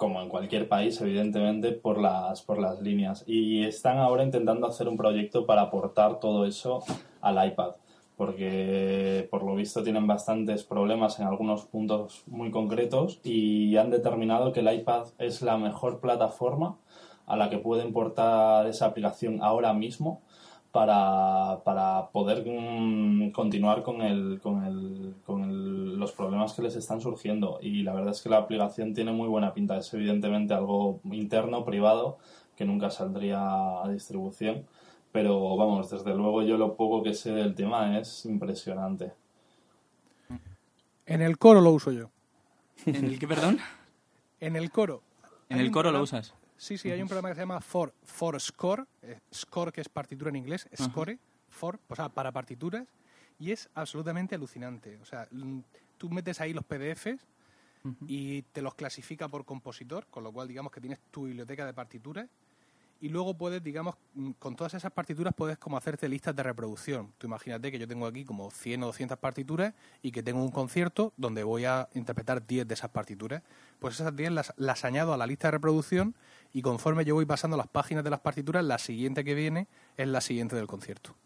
como en cualquier país, evidentemente, por las, por las líneas. Y están ahora intentando hacer un proyecto para aportar todo eso al iPad, porque por lo visto tienen bastantes problemas en algunos puntos muy concretos y han determinado que el iPad es la mejor plataforma a la que pueden portar esa aplicación ahora mismo para, para poder mm, continuar con, el, con, el, con el- los problemas que les están surgiendo. Y la verdad es que la aplicación tiene muy buena pinta. Es evidentemente algo interno, privado, que nunca saldría a distribución. Pero vamos, desde luego yo lo poco que sé del tema es impresionante. En el coro lo uso yo. ¿En el qué, perdón? En el coro. En el coro lo usas. Sí, sí, hay un programa que se llama For, for Score, eh, Score que es partitura en inglés, Score, for, o sea, para partituras, y es absolutamente alucinante. O sea, tú metes ahí los PDFs y te los clasifica por compositor, con lo cual digamos que tienes tu biblioteca de partituras y luego puedes, digamos, mm, con todas esas partituras puedes como hacerte listas de reproducción. Tú imagínate que yo tengo aquí como 100 o 200 partituras y que tengo un concierto donde voy a interpretar 10 de esas partituras. Pues esas 10 las, las añado a la lista de reproducción y conforme yo voy pasando las páginas de las partituras, la siguiente que viene es la siguiente del concierto.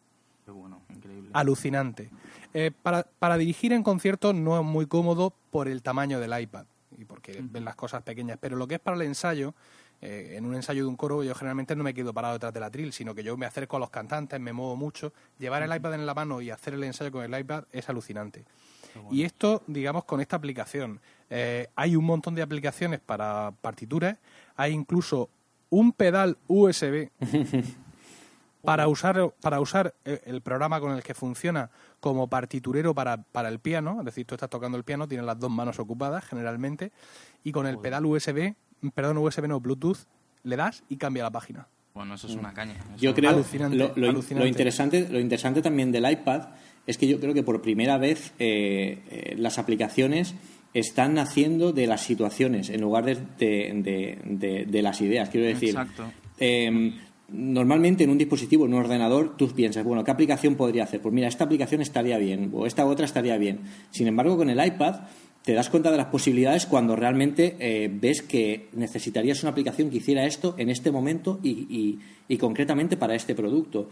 Qué bueno, increíble. Alucinante. Eh, para, para dirigir en conciertos no es muy cómodo por el tamaño del iPad y porque ven las cosas pequeñas, pero lo que es para el ensayo, eh, en un ensayo de un coro yo generalmente no me quedo parado detrás del atril, sino que yo me acerco a los cantantes, me muevo mucho. Llevar el iPad en la mano y hacer el ensayo con el iPad es alucinante. Y esto, digamos, con esta aplicación. Eh, hay un montón de aplicaciones para partituras, hay incluso un pedal USB para usar para usar eh, el programa con el que funciona como partiturero para, para el piano, es decir, tú estás tocando el piano, tienes las dos manos ocupadas generalmente, y con el pedal USB, perdón, USB no, Bluetooth, le das y cambia la página. Bueno, eso es una caña. Eso- Yo creo Alucinante, lo, lo- alucinante. lo interesante lo interesante también del iPad es que yo creo que por primera vez eh, eh, las aplicaciones están naciendo de las situaciones en lugar de, de- de- de- de las ideas. Quiero decir, Exacto. eh, normalmente en un dispositivo, en un ordenador, tú piensas, bueno, ¿qué aplicación podría hacer? Pues mira, esta aplicación estaría bien o esta otra estaría bien. Sin embargo, con el iPad te das cuenta de las posibilidades cuando realmente eh, ves que necesitarías una aplicación que hiciera esto en este momento y, y- y concretamente para este producto.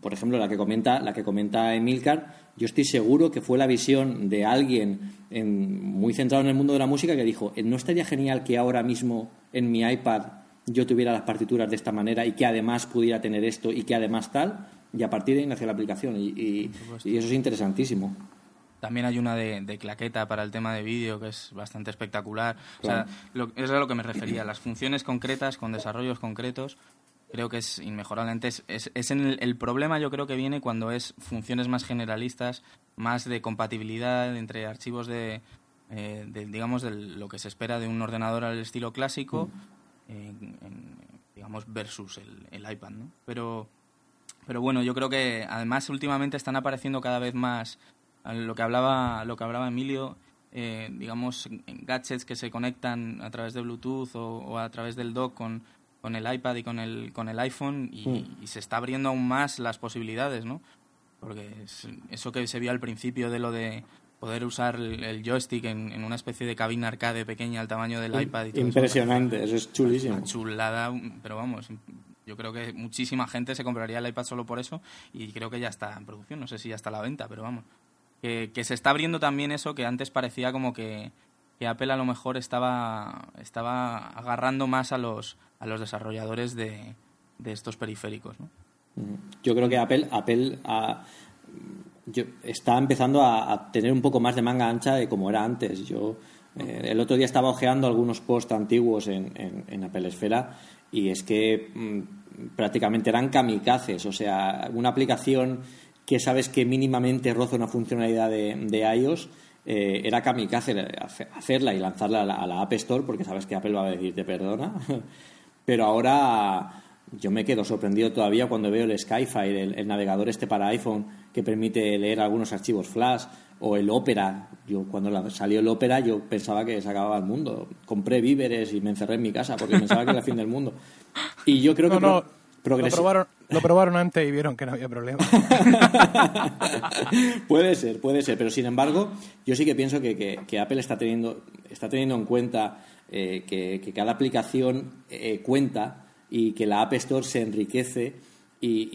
Por ejemplo, la que comenta, la que comenta Emilcar, yo estoy seguro que fue la visión de alguien en- muy centrado en el mundo de la música que dijo, "Eh, ¿no estaría genial que ahora mismo en mi iPad yo tuviera las partituras de esta manera y que además pudiera tener esto y que además tal, y a partir de ahí nació la aplicación. Y, y- y eso es interesantísimo. También hay una de, de claqueta para el tema de vídeo que es bastante espectacular. O sea, lo- es a lo que me refería. Las funciones concretas con desarrollos concretos creo que es inmejorable. Antes, es, es en el, el problema yo creo que viene cuando es funciones más generalistas, más de compatibilidad entre archivos de, eh, de, digamos, de lo que se espera de un ordenador al estilo clásico, eh, en- digamos, versus el, el iPad, ¿no? Pero, pero bueno, yo creo que además últimamente están apareciendo cada vez más lo que hablaba, lo que hablaba Emilio, eh, digamos, en- gadgets que se conectan a través de Bluetooth o, o a través del dock con, con el iPad y con el, con el iPhone y, y se está abriendo aún más las posibilidades, ¿no? Porque es- eso que se vio al principio de lo de poder usar el, joystick en, en una especie de cabina arcade pequeña al tamaño del iPad y todo eso, Impresionante, eso es chulísimo. una chulada, pero vamos, yo creo que muchísima gente se compraría el iPad solo por eso y creo que ya está en producción, no sé si ya está a la venta, pero vamos. Que, que se está abriendo también eso que antes parecía como que, que Apple a lo mejor estaba, estaba agarrando más a los, a los desarrolladores de, de estos periféricos, ¿no? Yo creo que Apple, Apple yo- está empezando a, a tener un poco más de manga ancha de como era antes. Yo eh, el otro día estaba ojeando algunos posts antiguos en, en, en Apple Esfera y es que mm, prácticamente eran kamikazes. O sea, una aplicación que sabes que mínimamente roza una funcionalidad de, de iOS eh, era kamikaze hace- hacerla y lanzarla a la, a la App Store porque sabes que Apple va a decirte perdona. Pero ahora yo me quedo sorprendido todavía cuando veo el Skyfire, el, el navegador este para iPhone que permite leer algunos archivos Flash, o el Opera. Yo cuando salió el Opera yo pensaba que se acababa el mundo. Compré víveres y me encerré en mi casa porque pensaba que era el fin del mundo. Y yo creo No, que no, lo, probaron, lo probaron antes y vieron que no había problema. puede ser, puede ser, pero sin embargo, yo sí que pienso que, que- que Apple está teniendo, está teniendo en cuenta eh, que, que cada aplicación eh, cuenta y que la App Store se enriquece y,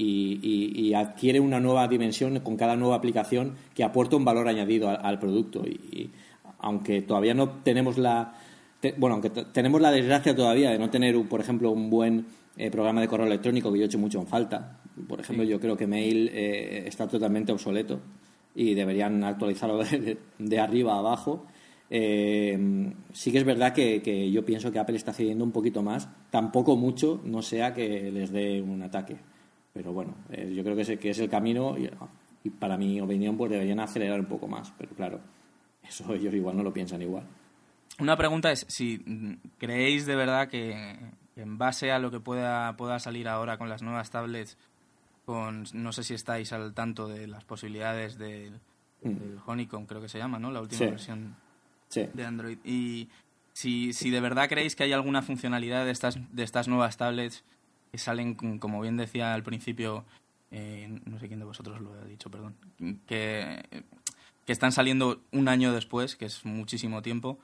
y- adquiere una nueva dimensión con cada nueva aplicación que aporta un valor añadido al, al producto. Y, y aunque todavía no tenemos la. te- bueno, aunque tenemos la desgracia todavía de no tener, un- por ejemplo, un buen eh, programa de correo electrónico que yo he hecho mucho en falta. Por ejemplo, yo creo que Mail eh, está totalmente obsoleto y deberían actualizarlo de, arriba a abajo. Eh, sí que es verdad que, que yo pienso que Apple está cediendo un poquito más, tampoco mucho, no sea que les dé un ataque. Pero bueno, eh, yo creo que es, que es el camino y, y para mi opinión pues deberían acelerar un poco más. Pero claro, eso ellos igual no lo piensan igual. Una pregunta es si creéis de verdad que en base a lo que pueda, pueda salir ahora con las nuevas tablets, con no sé si estáis al tanto de las posibilidades del, del Honeycomb, creo que se llama, ¿no? La última Sí. versión Sí. de Android. Y si, si de verdad creéis que hay alguna funcionalidad de estas, de estas nuevas tablets que salen, como bien decía al principio, eh, no sé quién de vosotros lo ha dicho, perdón, que, que están saliendo un año después, que es muchísimo tiempo.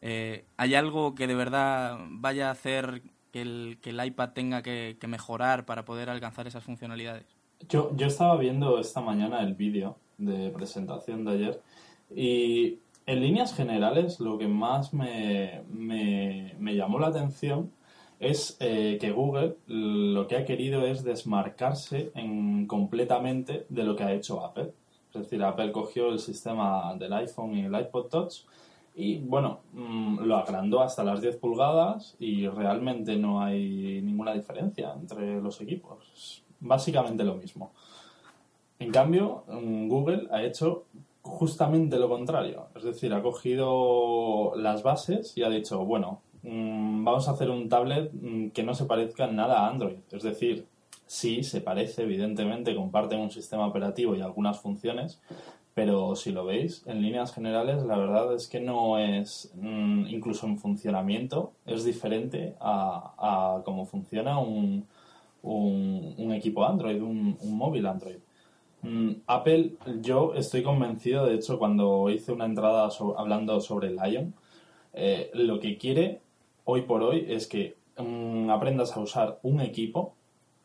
Eh, ¿Hay algo que de verdad vaya a hacer que el, que el iPad tenga que, que mejorar para poder alcanzar esas funcionalidades? Yo, yo estaba viendo esta mañana el vídeo de presentación de ayer y en líneas generales lo que más me, me, me llamó la atención es eh, que Google lo que ha querido es desmarcarse en, completamente de lo que ha hecho Apple. Es decir, Apple cogió el sistema del iPhone y el iPod Touch y bueno, mm, lo agrandó hasta las 10 pulgadas y realmente no hay ninguna diferencia entre los equipos. Básicamente lo mismo. En cambio, mm, Google ha hecho justamente lo contrario. Es decir, ha cogido las bases y ha dicho, bueno, mm, vamos a hacer un tablet que no se parezca nada a Android. Es decir, sí, se parece, evidentemente, comparten un sistema operativo y algunas funciones, pero si lo veis, en líneas generales, la verdad es que no es, mm, incluso en funcionamiento, es diferente a, a cómo funciona un, un, equipo Android, un, un móvil Android. Mm, Apple, yo estoy convencido, de hecho, cuando hice una entrada hablando sobre el Lion, eh, lo que quiere hoy por hoy es que mm, aprendas a usar un equipo,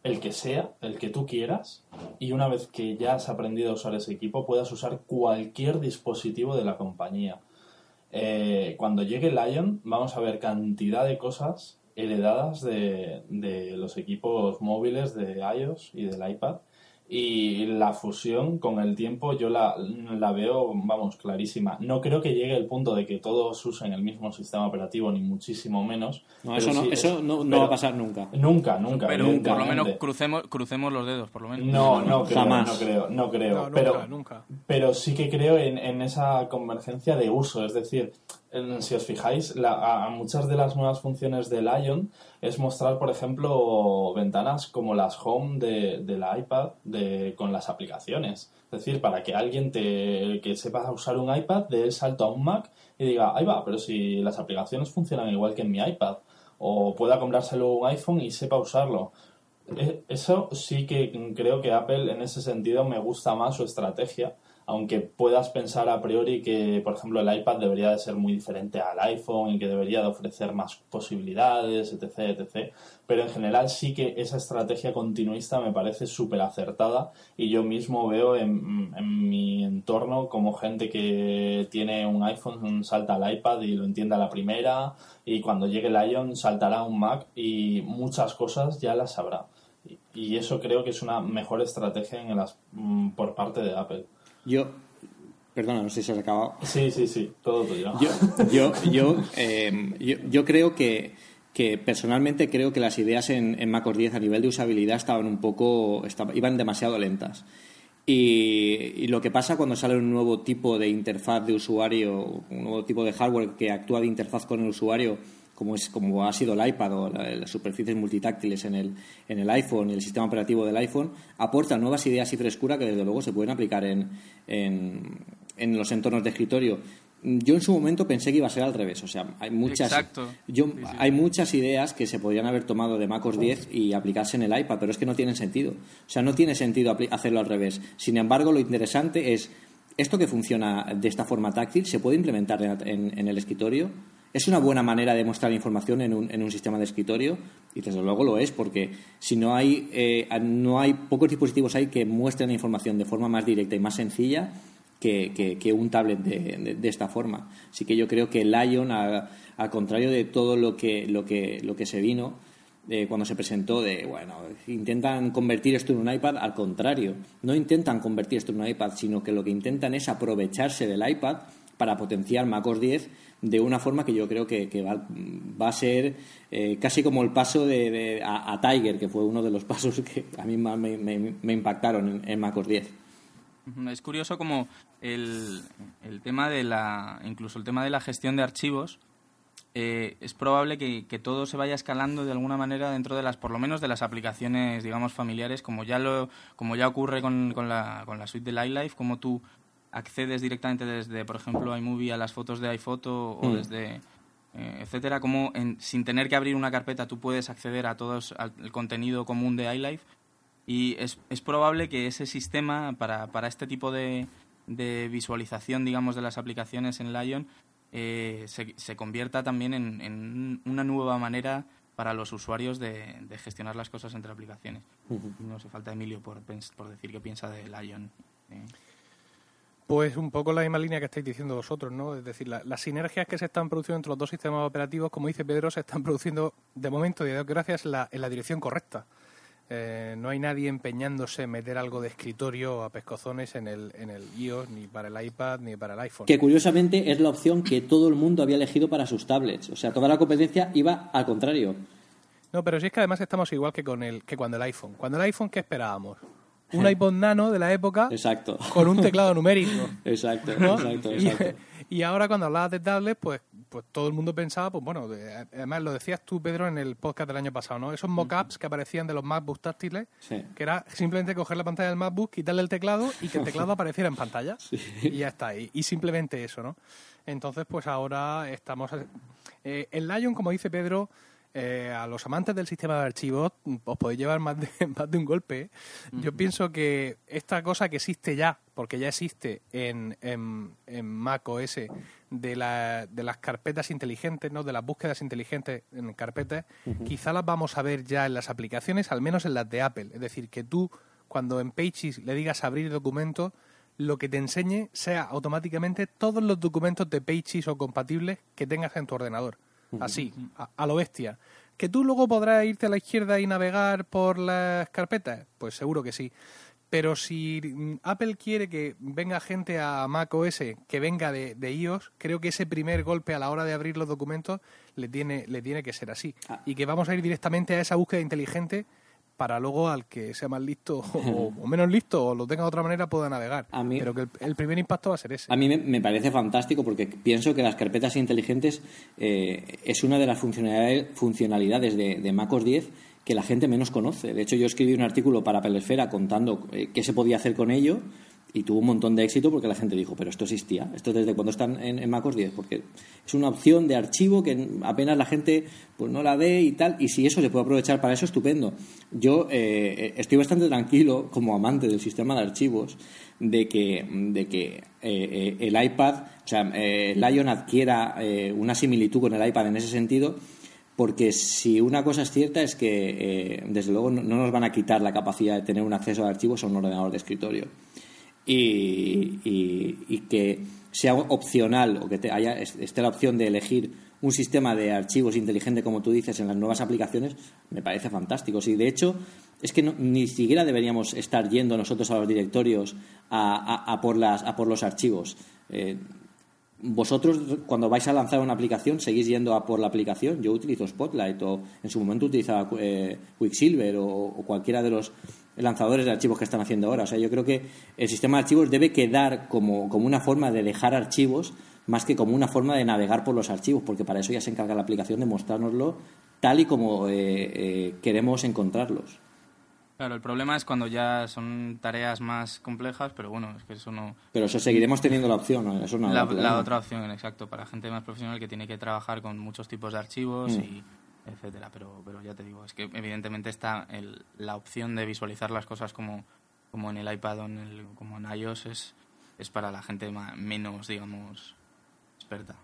el que sea, el que tú quieras, y una vez que ya has aprendido a usar ese equipo, puedas usar cualquier dispositivo de la compañía. Eh, cuando llegue Lion, vamos a ver cantidad de cosas heredadas de, de los equipos móviles de iOS y del iPad. Y la fusión con el tiempo yo la, la veo, vamos, clarísima. No creo que llegue el punto de que todos usen el mismo sistema operativo, ni muchísimo menos. No, eso, no, sí, eso es- no, no pero- va a pasar nunca. Nunca, nunca. Pero por lo menos crucemos, crucemos los dedos, por lo menos. No, no creo, Jamás. no creo, no creo. No, nunca, pero, nunca. pero sí que creo en, en esa convergencia de uso. Es decir, si os fijáis, la- a, muchas de las nuevas funciones del Lion es mostrar, por ejemplo, ventanas como las Home de, del iPad de, con las aplicaciones. Es decir, para que alguien te, que sepa usar un iPad dé el salto a un Mac y diga, ahí va, pero si las aplicaciones funcionan igual que en mi iPad. O pueda comprárselo un iPhone y sepa usarlo. E- Eso sí que creo que Apple en ese sentido me gusta más su estrategia, aunque puedas pensar a priori que, por ejemplo, el iPad debería de ser muy diferente al iPhone y que debería de ofrecer más posibilidades, etc., etc. Pero en general sí que esa estrategia continuista me parece súper acertada y yo mismo veo en, mi entorno como gente que tiene un iPhone salta al iPad y lo entiende a la primera y cuando llegue el Ion saltará a un Mac y muchas cosas ya las sabrá. Y- eso creo que es una mejor estrategia mm, por parte de Apple. Yo, perdona, no sé si se ha acabado. Sí, sí, sí, todo tuyo. Yo, yo, yo, eh, yo, yo creo que, que personalmente creo que las ideas en, en MacOS 10 a nivel de usabilidad estaban un poco, iban demasiado lentas. Y, y lo que pasa cuando sale un nuevo tipo de interfaz de usuario, un nuevo tipo de hardware que actúa de interfaz con el usuario, como es como ha sido el iPad o la- las superficies multitáctiles en el, en el iPhone y el sistema operativo del iPhone, aporta nuevas ideas y frescura que desde luego se pueden aplicar en, en, en los entornos de escritorio. Yo en su momento pensé que iba a ser al revés, o sea, hay muchas, Exacto. yo, Sí, sí. hay muchas ideas que se podrían haber tomado de MacOS 10 y aplicarse en el iPad, pero es que no tienen sentido. O sea, no tiene sentido hacerlo al revés. Sin embargo, lo interesante es, esto que funciona de esta forma táctil, ¿se puede implementar en, en- en el escritorio? ¿Es una buena manera de mostrar información en un, en un sistema de escritorio? Y desde luego lo es, porque si no hay, eh, no hay pocos dispositivos hay que muestren la información de forma más directa y más sencilla, que, un tablet de, de- esta forma. Así que yo creo que Lion, al contrario de todo lo que, lo que, lo que se vino eh, cuando se presentó, de, bueno, intentan convertir esto en un iPad, al contrario, no intentan convertir esto en un iPad, sino que lo que intentan es aprovecharse del iPad para potenciar macOS 10 de una forma que yo creo que, va, a ser eh, casi como el paso de, a, Tiger, que fue uno de los pasos que a mí más me, impactaron en, macOS 10. Ujú, Es curioso como el, el tema de la, incluso el tema de la gestión de archivos, eh, es probable que, que todo se vaya escalando de alguna manera dentro de las, por lo menos de las aplicaciones, digamos, familiares, como ya lo, como ya ocurre con, con la, con la suite de iLife, como tú accedes directamente desde, por ejemplo, iMovie a las fotos de iPhoto o Mm. desde eh, etcétera, como en- sin tener que abrir una carpeta tú puedes acceder a todo el contenido común de iLife y es, es probable que ese sistema para, para este tipo de, de visualización, digamos, de las aplicaciones en Lion eh, se, se convierta también en, en una nueva manera para los usuarios de, de gestionar las cosas entre aplicaciones. No hace falta Emilio por, por decir qué piensa de Lion. Eh, Pues un poco la misma línea que estáis diciendo vosotros, ¿no? Es decir, la- las sinergias que se están produciendo entre los dos sistemas operativos, como dice Pedro, se están produciendo de momento, y de gracias, en la, en la dirección correcta. Eh, no hay nadie empeñándose en meter algo de escritorio a pescozones en el, en el iOS, ni para el iPad, ni para el iPhone. Que curiosamente es la opción que todo el mundo había elegido para sus tablets. O sea, toda la competencia iba al contrario. No, pero si es que además estamos igual que con el que cuando el iPhone. Cuando el iPhone, ¿qué esperábamos? Un iPod Nano de la época Exacto. con un teclado numérico. Exacto, ¿no? exacto, Y- exacto. Y, ahora cuando hablabas de tablets, pues, pues todo el mundo pensaba, pues bueno, de- además lo decías tú, Pedro, en el podcast del año pasado, ¿no? Esos mock-ups que aparecían de los MacBooks táctiles, Sí. que era simplemente coger la pantalla del MacBook, quitarle el teclado y que el teclado apareciera en pantalla. Y ya está. Y, y simplemente eso, ¿no? Entonces, pues ahora estamos... Eh, el Lion, como dice Pedro, eh, a los amantes del sistema de archivos mm, os podéis llevar más de, más de un golpe. ¿eh? Yo pienso que esta cosa que existe ya, porque ya existe en, en, en Mac OS, de, la- de las carpetas inteligentes, ¿no? de las búsquedas inteligentes en carpetas, quizá las vamos a ver ya en las aplicaciones, al menos en las de Apple. Es decir, que tú cuando en Pages le digas abrir documento, lo que te enseñe sea automáticamente todos los documentos de Pages o compatibles que tengas en tu ordenador. Así, a, a lo bestia. ¿Que tú luego podrás irte a la izquierda y navegar por las carpetas? Pues seguro que sí. Pero si mm, Apple quiere que venga gente a Mac OS que venga de, de iOS, creo que ese primer golpe a la hora de abrir los documentos le tiene, le tiene que ser así. Ah. Y que vamos a ir directamente a esa búsqueda inteligente para luego al que sea más listo o, o menos listo o lo tenga de otra manera pueda navegar. A mí- Pero que el, el primer impacto va a ser ese. A mí me, me parece fantástico porque pienso que las carpetas inteligentes eh, es una de las funcionalidades, funcionalidades de, de MacOS 10 que la gente menos conoce. De hecho, yo escribí un artículo para Pelesfera contando eh, qué se podía hacer con ello y tuvo un montón de éxito porque la gente dijo, pero esto existía, esto desde cuando están en, en MacOS 10, porque es una opción de archivo que apenas la gente pues no la ve y tal, y si eso se puede aprovechar para eso, estupendo. Yo eh, estoy bastante tranquilo como amante del sistema de archivos de que, de que eh, eh, el iPad, o sea, eh, Lion adquiera eh, una similitud con el iPad en ese sentido, porque si una cosa es cierta es que, eh, desde luego, no, no nos van a quitar la capacidad de tener un acceso a archivos a un ordenador de escritorio. Y, y- que sea opcional o que te haya, esté la opción de elegir un sistema de archivos inteligente, como tú dices, en las nuevas aplicaciones, me parece fantástico. Sí, de hecho, es que no- ni siquiera deberíamos estar yendo nosotros a los directorios a, a- a por, las, a por los archivos. Eh, vosotros, cuando vais a lanzar una aplicación, seguís yendo a por la aplicación. Yo utilizo Spotlight o en su momento utilizaba eh, Quicksilver o, cualquiera de los lanzadores de archivos que están haciendo ahora. O sea, yo creo que el sistema de archivos debe quedar como, como una forma de dejar archivos más que como una forma de navegar por los archivos, porque para eso ya se encarga la aplicación de mostrárnoslo tal y como eh, eh, queremos encontrarlos. Claro, el problema es cuando ya son tareas más complejas, pero bueno, es que eso no... Pero eso seguiremos teniendo la opción, ¿no? eso no la, otra opción, exacto, para gente más profesional que tiene que trabajar con muchos tipos de archivos Mm. y etcétera. Pero, pero ya te digo, es que evidentemente está el- la opción de visualizar las cosas como, como en el iPad o en el, como en iOS es, es para la gente ma- menos, digamos, experta.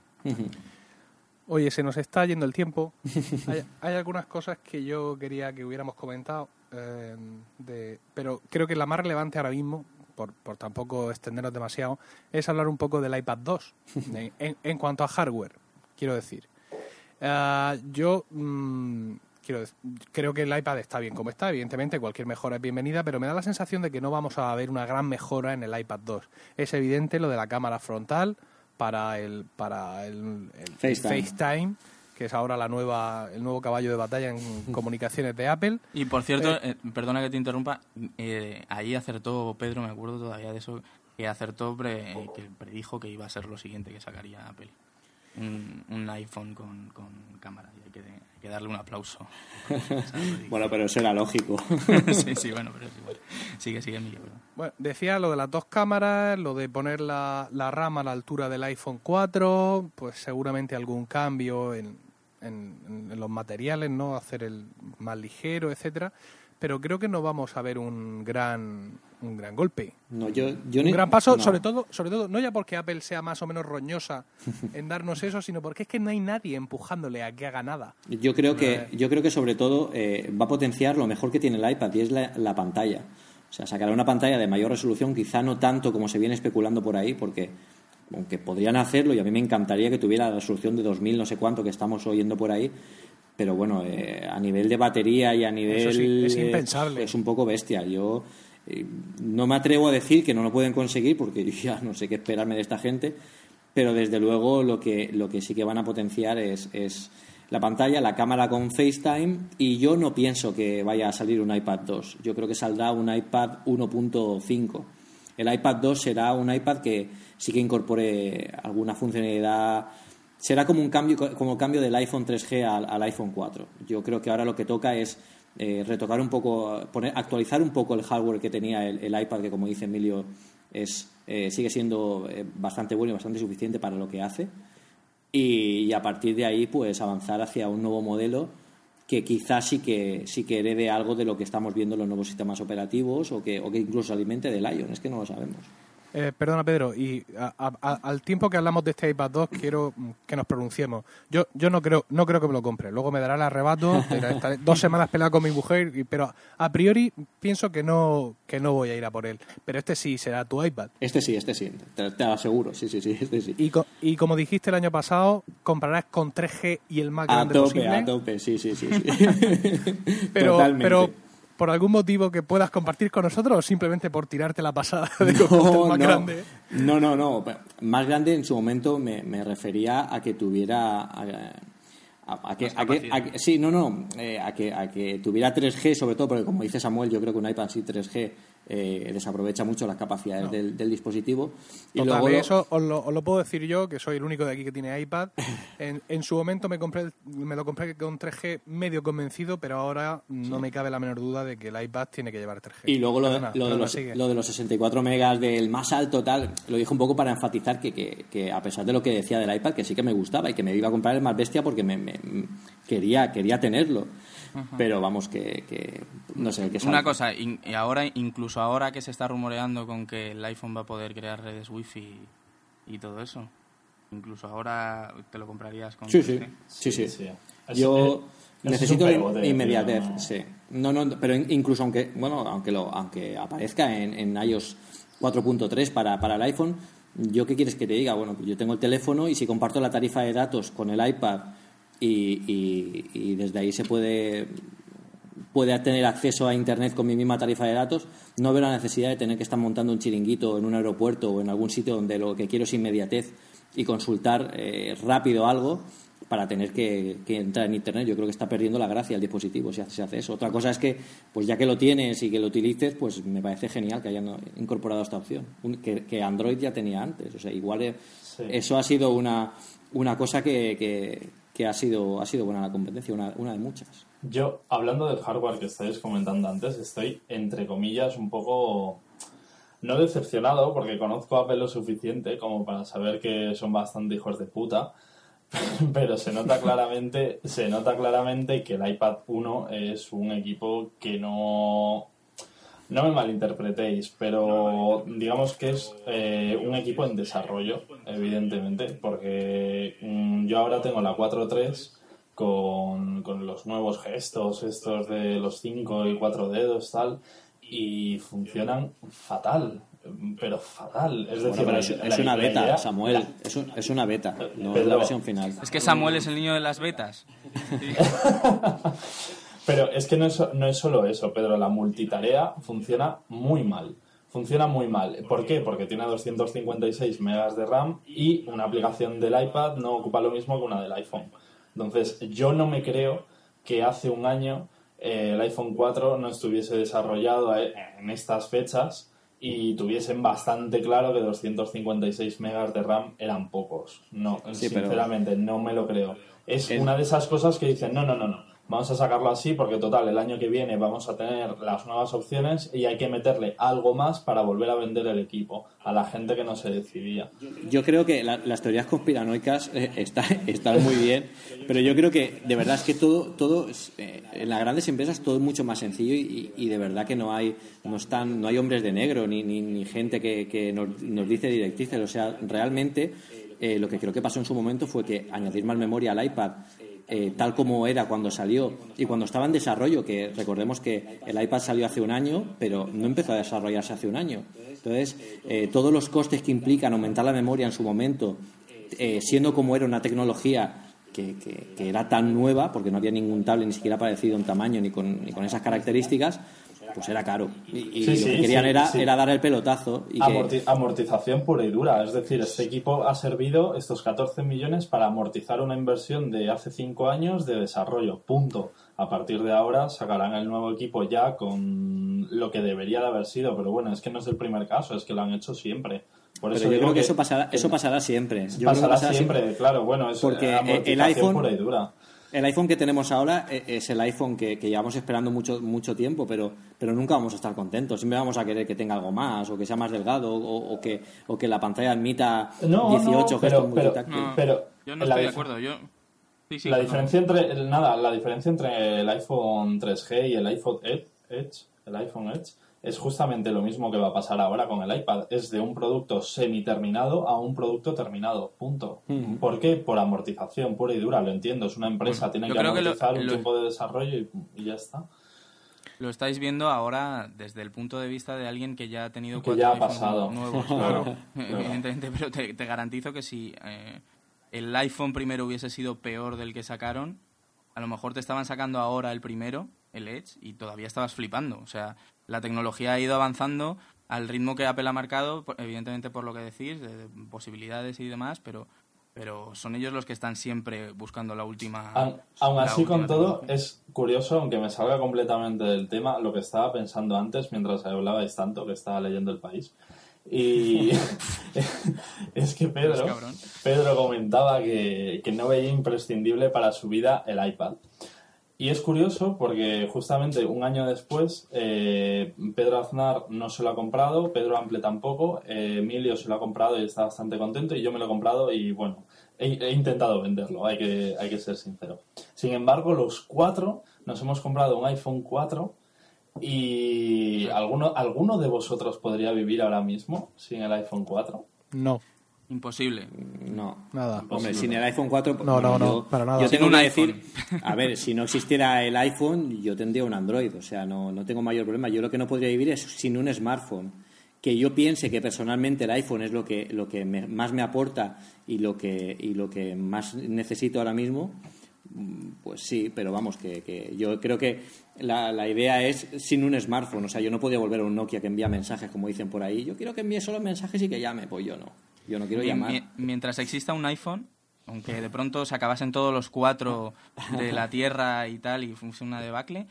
Oye, se nos está yendo el tiempo. Hay, hay algunas cosas que yo quería que hubiéramos comentado, eh, de, pero creo que la más relevante ahora mismo, por, por tampoco extendernos demasiado, es hablar un poco del iPad 2, en, en- en cuanto a hardware, quiero decir. Ah, yo mm, quiero dec- creo que el iPad está bien como está, evidentemente cualquier mejora es bienvenida, pero me da la sensación de que no vamos a ver una gran mejora en el iPad 2. Es evidente lo de la cámara frontal para el para el, el FaceTime. FaceTime, que es ahora la nueva el nuevo caballo de batalla en comunicaciones de Apple. Y por cierto, eh, perdona que te interrumpa, eh, ahí acertó Pedro, me acuerdo todavía de eso, que acertó, pre- que predijo que iba a ser lo siguiente que sacaría Apple. Un, un iPhone con, con cámara, y hay que, hay que darle un aplauso. Bueno, pero eso era lógico. sí, sí, bueno, pero es igual. Sigue, sigue, perdón. Bueno, decía lo de las dos cámaras, lo de poner la, la RAM a la altura del iPhone 4, pues seguramente algún cambio en, en- en los materiales, ¿no? Hacer el más ligero, etcétera. Pero creo que no vamos a ver un gran un gran golpe. No, yo, yo Un ni- gran paso, no. sobre todo, sobre todo, no ya porque Apple sea más o menos roñosa en darnos eso, sino porque es que no hay nadie empujándole a que haga nada. Yo creo Eh. que, yo creo que sobre todo eh, va a potenciar lo mejor que tiene el iPad y es la, la pantalla. O sea, sacará una pantalla de mayor resolución, quizá no tanto como se viene especulando por ahí, porque aunque podrían hacerlo y a mí me encantaría que tuviera la resolución de 2000 no sé cuánto que estamos oyendo por ahí, pero bueno, eh, a nivel de batería y a nivel... sí, es eh, impensable. es un poco bestia. Yo eh, no me atrevo a decir que no lo pueden conseguir porque yo ya no sé qué esperarme de esta gente, pero desde luego lo que, lo que sí que van a potenciar es, es la pantalla, la cámara con FaceTime y yo no pienso que vaya a salir un iPad 2. Yo creo que saldrá un iPad 1.5. El iPad 2 será un iPad que sí que incorpore alguna funcionalidad. Será como un cambio, como el cambio del iPhone 3G al, iPhone 4. Yo creo que ahora lo que toca es eh, retocar un poco, poner, actualizar un poco el hardware que tenía el, iPad, que como dice Emilio, es, eh, sigue siendo eh, bastante bueno y bastante suficiente para lo que hace. Y, a partir de ahí, pues avanzar hacia un nuevo modelo que quizás sí que, sí que herede algo de lo que estamos viendo en los nuevos sistemas operativos o que, o que incluso alimente del Lion, es que no lo sabemos. Eh, perdona, Pedro, y a- a- a- al tiempo que hablamos de este iPad 2, quiero mm, que nos pronunciemos. Yo yo no creo no creo que me lo compre. Luego me dará el arrebato, estaré dos semanas peleado con mi mujer, y- pero a priori pienso que no que no voy a ir a por él. Pero este sí será tu iPad. Este sí, este sí, te, te aseguro, sí, sí, sí, este sí. Y, co- y como dijiste el año pasado, comprarás con 3G y el más A grande tope, posible. a tope, sí, sí, sí. sí. Pero, Totalmente. pero por algún motivo que puedas compartir con nosotros o simplemente por tirarte la pasada de el más no, grande. No, no, no. Más grande en su momento me, me refería a que tuviera. A, a- a que, a que- capacidad. a que- sí, no, no, eh, a, que, a que tuviera 3G, sobre todo, porque como dice Samuel, yo creo que un iPad sí 3G eh, desaprovecha mucho las capacidades del, del dispositivo. Y Total, luego eso os lo, os lo puedo decir yo, que soy el único de aquí que tiene iPad. En, en su momento me compré me lo compré con 3G medio convencido, pero ahora no me cabe la menor duda de que el iPad tiene que llevar 3G. Y luego lo, Perdona, lo de los, lo de los 64 megas del más alto, tal, lo dije un poco para enfatizar que, que, que a pesar de lo que decía del iPad, que sí que me gustaba y que me iba a comprar el más bestia porque me, me- quería, quería tenerlo. Pero vamos, que, que no sé, que Una salga. cosa, in- y ahora, incluso ahora que se está rumoreando con que el iPhone va a poder crear redes wifi y todo eso, incluso ahora te lo comprarías con Sí, sí, 3G. sí, sí. Yo es- necesito inmediatez, no- sí. No, no, pero in- incluso aunque, bueno, aunque lo, aunque aparezca en, en iOS 4.3 para, para el iPhone, yo qué quieres que te diga, bueno, yo tengo el teléfono y si comparto la tarifa de datos con el iPad y, y- y desde ahí se puede puede tener acceso a internet con mi misma tarifa de datos, no veo la necesidad de tener que estar montando un chiringuito en un aeropuerto o en algún sitio donde lo que quiero es inmediatez y consultar eh, rápido algo para tener que, que entrar en internet. Yo creo que está perdiendo la gracia el dispositivo si hace, se hace eso. Otra cosa es que, pues ya que lo tienes y que lo utilices, pues me parece genial que hayan incorporado esta opción, que, que Android ya tenía antes. O sea, igual eh, Sí. eso ha sido una, una cosa que, que, que ha sido ha sido buena la competencia, una, una de muchas. Yo, hablando del hardware que estáis comentando antes, estoy, entre comillas, un poco... No decepcionado, porque conozco a Apple lo suficiente como para saber que son bastante hijos de puta, pero se nota claramente, se nota claramente que el iPad 1 es un equipo que no... No me malinterpretéis, pero digamos que es eh, un equipo en desarrollo, evidentemente, porque mm, yo ahora tengo la 4.3 con, con los nuevos gestos, estos de los 5 y 4 dedos, tal, y funcionan fatal, pero fatal. Es decir, Bueno, pero es, la- es una beta, idea- Samuel. Es, un- es una beta, no es la versión final. Es que Samuel es el niño de las betas. Pero es que no es, no es solo eso, Pedro. La multitarea funciona muy mal. Funciona muy mal. ¿Por qué? Porque tiene 256 megas de RAM y una aplicación del iPad no ocupa lo mismo que una del iPhone. Entonces, yo no me creo que hace un año eh, el iPhone 4 no estuviese desarrollado eh, en estas fechas y tuviesen bastante claro que 256 megas de RAM eran pocos. No, Sí, pero- sinceramente, no me lo creo. Es Es- una de esas cosas que dicen, no, no, no, no, vamos a sacarlo así porque total, el año que viene vamos a tener las nuevas opciones y hay que meterle algo más para volver a vender el equipo a la gente que no se decidía. Yo creo que la- las teorías conspiranoicas eh, está- están muy bien, pero yo creo que de verdad es que todo, todo eh, en las grandes empresas todo es mucho más sencillo y, de verdad que no hay, no están, no hay hombres de negro ni, ni, ni gente que, que nos, nos dice directrices. O sea, realmente eh, lo que creo que pasó en su momento fue que añadir más memoria al iPad eh, tal como era cuando salió y cuando estaba en desarrollo, que recordemos que el iPad salió hace un año, pero no empezó a desarrollarse hace un año. Entonces, eh, todos los costes que implican aumentar la memoria en su momento, eh, siendo como era una tecnología que, que- que era tan nueva, porque no había ningún tablet ni siquiera parecido en tamaño ni con, ni con esas características, pues era caro. Y, y Sí, lo sí, que querían sí, era, dar el pelotazo. Y que, Amorti- amortización pura y dura. Es decir, este equipo ha servido estos 14 millones para amortizar una inversión de hace 5 años de desarrollo. Punto. A partir de ahora sacarán el nuevo equipo ya con lo que debería de haber sido. Pero bueno, es que no es el primer caso, es que lo han hecho siempre. Por pero eso yo digo creo que, eso pasará, eso pasará siempre. Yo creo que pasará pasará siempre, claro. Bueno, es Porque, el amortización iPhone- pura y dura. El iPhone que tenemos ahora eh, es el iPhone que, que llevamos esperando mucho mucho tiempo, pero, pero nunca vamos a estar contentos. Siempre vamos a querer que tenga algo más, o que sea más delgado, o, o que, o que la pantalla admita No, 18 no, gestos pero- pero-. No, Pero yo no estoy de acuerdo. Yo... Sí, sí, la no. diferencia entre el- nada, la diferencia entre el iPhone 3G y el iPhone Ed- Edge, el iPhone Edge, es justamente lo mismo que va a pasar ahora con el iPad. Es de un producto semi-terminado a un producto terminado. Punto. ¿Por qué? Por amortización pura y dura. Lo entiendo. Es una empresa, tiene yo que que lo- amortizar un lo- tiempo de desarrollo y, y ya está. Lo estáis viendo ahora desde el punto de vista de alguien que ya ha tenido Que cuatro ya ha pasado. nuevos, Claro, claro, claro. evidentemente, pero te, te garantizo que si eh, el iPhone primero hubiese sido peor del que sacaron, a lo mejor te estaban sacando ahora el primero, el Edge, y todavía estabas flipando. O sea, la tecnología ha ido avanzando al ritmo que Apple ha marcado, evidentemente por lo que decís, de, de posibilidades y demás, pero pero son ellos los que están siempre buscando la última. Aun la así, con última todo, tecnología. es curioso, aunque me salga completamente del tema, lo que estaba pensando antes mientras hablabais tanto, que estaba leyendo el país. Y es que Pedro. Pedro comentaba que, que no veía imprescindible para su vida el iPad. Y es curioso porque justamente un año después eh, Pedro Aznar no se lo ha comprado, Pedro Ample tampoco, eh, Emilio se lo ha comprado y está bastante contento y yo me lo he comprado y bueno, he, intentado venderlo, hay que, hay que ser sincero. Sin embargo, los cuatro nos hemos comprado un iPhone 4 y ¿alguno, ¿alguno de vosotros podría vivir ahora mismo sin el iPhone 4? No, Imposible. No. nada. Hombre, sin el iPhone 4. No, no, no, yo- para nada. Yo tengo un que iPhone. decir, a ver, si no existiera el iPhone, yo tendría un Android, o sea, no, no tengo mayor problema. Yo lo que no podría vivir es sin un smartphone. Que yo piense que personalmente el iPhone es lo que, lo que me- más me aporta y lo, que, y lo que más necesito ahora mismo, pues sí, pero vamos, que, que yo creo que la, la idea es sin un smartphone. O sea, yo no podía volver a un Nokia que envía mensajes, como dicen por ahí. Yo quiero que envíe solo mensajes y que llame, pues yo no. Yo no quiero llamar. mi- mientras exista un iPhone, aunque de pronto se acabasen todos los cuatro de la Tierra y tal y fuese una debacle,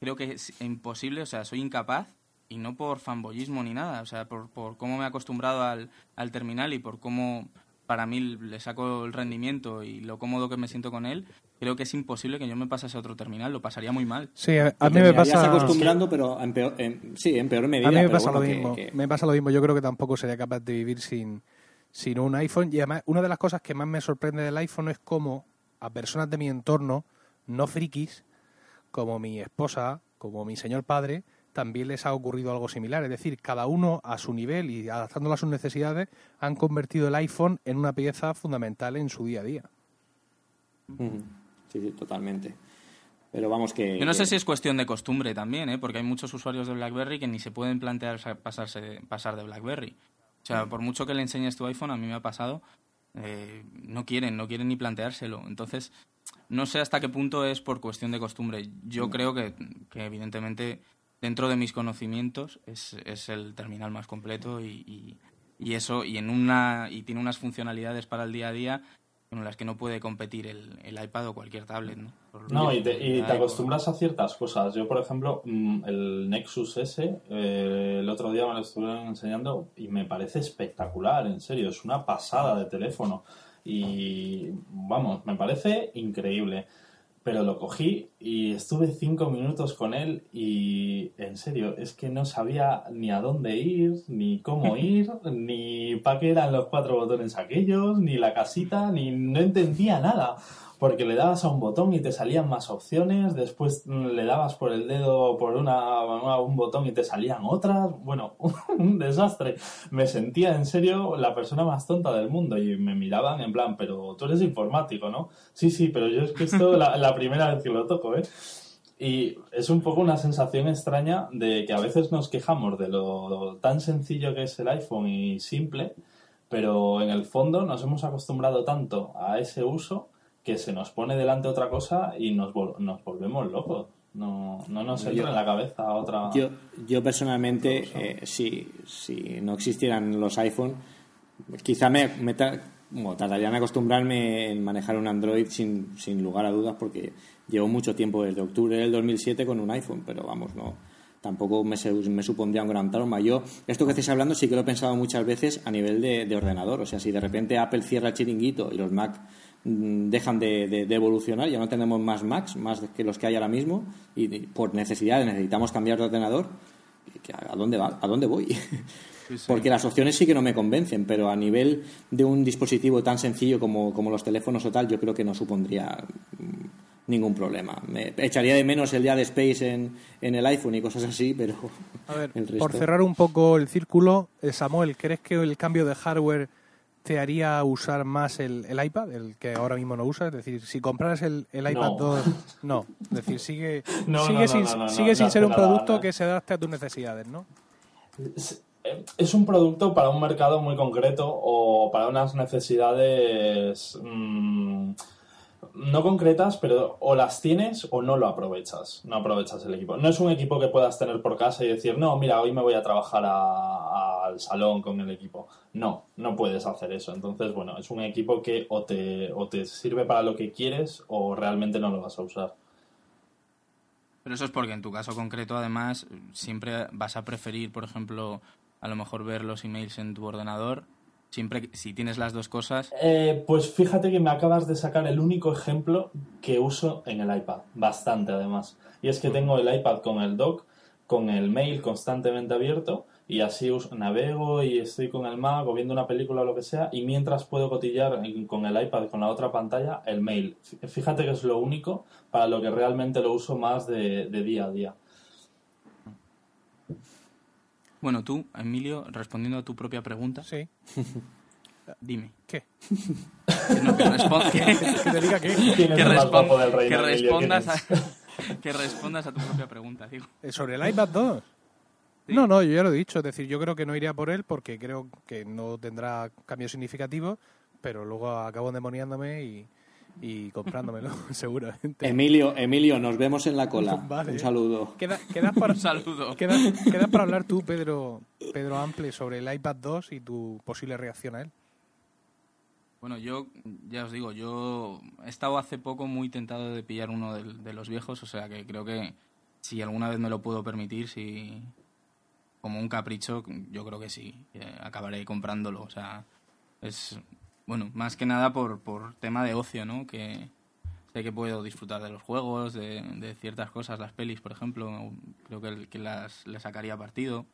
creo que es imposible, o sea, soy incapaz y no por fanboyismo ni nada, o sea, por, por cómo me he acostumbrado al, al terminal y por cómo para mí le saco el rendimiento y lo cómodo que me siento con él, creo que es imposible que yo me pasase a otro terminal, lo pasaría muy mal. Sí, a, mí me pasa... acostumbrando, pero en peor, en- sí, en peor medida. A mí me pasa bueno, lo que- mismo. que- Me pasa lo mismo. Yo creo que tampoco sería capaz de vivir sin, sin un iPhone. Y además, una de las cosas que más me sorprende del iPhone es cómo a personas de mi entorno, no frikis, como mi esposa, como mi señor padre, también les ha ocurrido algo similar. Es decir, cada uno a su nivel y adaptándolo a sus necesidades, han convertido el iPhone en una pieza fundamental en su día a día. Sí, sí, totalmente. Pero vamos que... Yo no sé si es cuestión de costumbre también, ¿eh? porque hay muchos usuarios de BlackBerry que ni se pueden plantear sa- pasarse, pasar de BlackBerry. O sea, por mucho que le enseñes tu iPhone, a mí me ha pasado, eh, no quieren, no quieren ni planteárselo. Entonces, no sé hasta qué punto es por cuestión de costumbre. Yo creo que, que evidentemente, dentro de mis conocimientos, es, es el terminal más completo y, y- y eso, y en una y tiene unas funcionalidades para el día a día con las que no puede competir el, el iPad o cualquier tablet, ¿no? Por- No, y te, y te acostumbras a ciertas cosas. Yo, por ejemplo, mm, el Nexus S, eh, el otro día me lo estuvieron enseñando y me parece espectacular, en serio, es una pasada de teléfono. Y vamos, me parece increíble. Pero lo cogí y estuve cinco minutos con él y en serio, es que no sabía ni a dónde ir, ni cómo ir, ni para qué eran los cuatro botones aquellos, ni la casita, ni no entendía nada. Porque le dabas a un botón y te salían más opciones, después mm, le dabas por el dedo por una, un botón y te salían otras. Bueno, un desastre. Me sentía en serio la persona más tonta del mundo y me miraban en plan, pero tú eres informático, ¿no? Sí, sí, pero yo es que esto la, la primera vez que lo toco, ¿eh? Y es un poco una sensación extraña de que a veces nos quejamos de lo tan sencillo que es el iPhone y simple, pero en el fondo nos hemos acostumbrado tanto a ese uso que se nos pone delante otra cosa y nos, vol- nos volvemos locos. No, no nos entra Yo- en la cabeza otra... Yo, yo personalmente, eh, si, si no existieran los iPhone, quizá me, me tar- bueno, tardaría en acostumbrarme en manejar un Android sin, sin lugar a dudas porque llevo mucho tiempo desde octubre del 2007 con un iPhone, pero vamos, no tampoco me, me supondría un gran trauma. Yo, esto que estáis hablando sí que lo he pensado muchas veces a nivel de, de ordenador. O sea, si de repente Apple cierra el chiringuito y los Mac dejan de, de- de evolucionar, ya no tenemos más Macs, más que los que hay ahora mismo, y y por necesidad necesitamos cambiar de ordenador, ¿qué- ¿a dónde, va? ¿A dónde voy? Sí, sí. Porque las opciones sí que no me convencen, pero a nivel de un dispositivo tan sencillo como, como los teléfonos o tal, yo creo que no supondría mm, ningún problema. Me echaría de menos el día de Space en, en el iPhone y cosas así, pero A ver, el resto... por cerrar un poco el círculo, eh, Samuel, ¿crees que el cambio de hardware te haría usar más el, el iPad, el que ahora mismo no usas? Es decir, si compraras el, el iPad No. 2, no. Es decir, sigue, No, sigue no, sin, sigue sin ser un producto que se adapte a tus necesidades, ¿no? Es- es un producto para un mercado muy concreto o para unas necesidades mm, no concretas, pero o las tienes o no lo aprovechas. No aprovechas el equipo. No es un equipo que puedas tener por casa y decir, no, mira, hoy me voy a trabajar a- al salón con el equipo. No, no puedes hacer eso. Entonces, bueno, es un equipo que o te, o te sirve para lo que quieres o realmente no lo vas a usar. Pero eso es porque en tu caso concreto, además, siempre vas a preferir, por ejemplo, a lo mejor ver los emails en tu ordenador. Siempre, si tienes las dos cosas, Eh, pues fíjate que me acabas de sacar el único ejemplo que uso en el iPad, bastante además. Y es que tengo el iPad con el dock, con el mail constantemente abierto y así navego y estoy con el Mac o viendo una película o lo que sea y mientras puedo cotillar con el iPad con la otra pantalla el mail. Fí- Fíjate que es lo único para lo que realmente lo uso más de día a día. Bueno, tú, Emilio, respondiendo a tu propia pregunta, Sí. dime. ¿Qué? Que no, que respon- que- Que te diga qué. ¿Quién es que respondas es? a, que respondas a tu propia pregunta, digo. Eh, ¿Sobre el iPad 2? Sí. No, no, yo ya lo he dicho. Es decir, yo creo que no iría por él porque creo que no tendrá cambios significativos, pero luego acabo endemoniándome y, y comprándomelo, seguramente. Emilio, Emilio, nos vemos en la cola. Vale. Un saludo. Queda, quedas para, Un saludo. quedas, quedas para hablar tú, Pedro, Pedro Ample, sobre el iPad 2 y tu posible reacción a él. Bueno, yo ya os digo, yo he estado hace poco muy tentado de pillar uno de, de los viejos, o sea que creo que si alguna vez me lo puedo permitir, si como un capricho, yo creo que sí, que acabaré comprándolo. O sea, es, bueno, más que nada por, por tema de ocio, ¿no? Que sé que puedo disfrutar de los juegos, de, de ciertas cosas, las pelis, por ejemplo, creo que, que las, le sacaría partido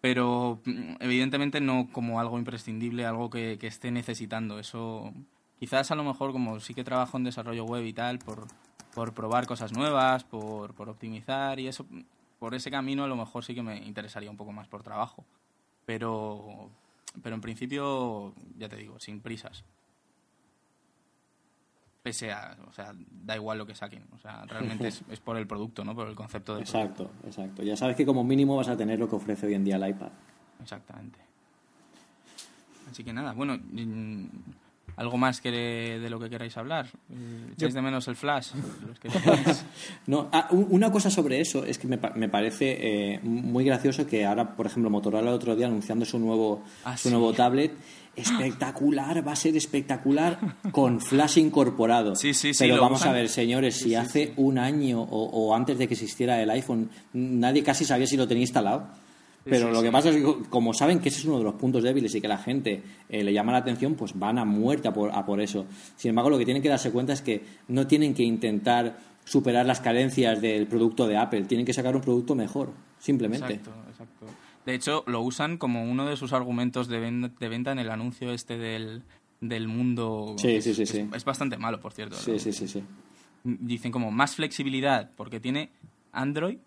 pero mm, evidentemente no como algo imprescindible, algo que, que esté necesitando. Eso quizás a lo mejor como sí que trabajo en desarrollo web y tal, por, por probar cosas nuevas, por, por optimizar y eso, por ese camino a lo mejor sí que me interesaría un poco más por trabajo. Pero, pero en principio, ya te digo, sin prisas. Pese a, o sea, da igual lo que saquen. O sea, realmente es, es por el producto, ¿no? Por el concepto producto. Exacto, exacto. Ya sabes que como mínimo vas a tener lo que ofrece hoy en día el iPad. Exactamente. Así que nada, bueno, mm, ¿algo más que de, lo que queráis hablar? ¿Echáis de menos el flash? No, ah, una cosa sobre eso es que me, me parece eh, muy gracioso que ahora, por ejemplo, Motorola el otro día anunciando su nuevo, Ah, su sí. nuevo tablet, espectacular, va a ser espectacular con flash incorporado. Sí, sí, sí, Pero vamos usan. a ver, señores, si hace un año o, o antes de que existiera el iPhone, nadie casi sabía si lo tenía instalado. Pero sí, lo que pasa es que, como saben que ese es uno de los puntos débiles y que la gente eh, le llama la atención, pues van a muerte a por, a por eso. Sin embargo, lo que tienen que darse cuenta es que no tienen que intentar superar las carencias del producto de Apple, tienen que sacar un producto mejor, simplemente. Exacto, exacto. De hecho, lo usan como uno de sus argumentos de, ven- de venta en el anuncio este del, del mundo. Sí, Es- sí, sí, es, sí. es bastante malo, por cierto. Sí, ¿no? sí, sí, sí. Dicen como más flexibilidad porque tiene Android.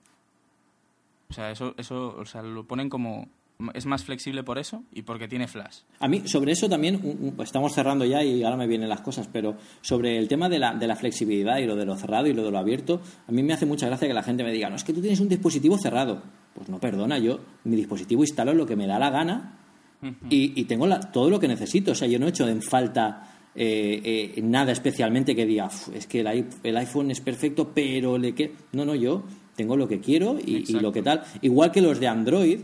O sea, eso, eso o sea, lo ponen como... Es más flexible por eso y porque tiene flash. A mí, sobre eso también, un- estamos cerrando ya y ahora me vienen las cosas, pero sobre el tema de la, de la flexibilidad y lo de lo cerrado y lo de lo abierto, a mí me hace mucha gracia que la gente me diga, no, es que tú tienes un dispositivo cerrado. Pues no, perdona, yo mi dispositivo instalo lo que me da la gana y, y tengo la- todo lo que necesito. O sea, yo no he hecho en falta eh, eh, nada especialmente que diga, "Uf, es que el, el iPhone es perfecto, pero le que No, no, yo tengo lo que quiero y, lo que tal. Igual que los de Android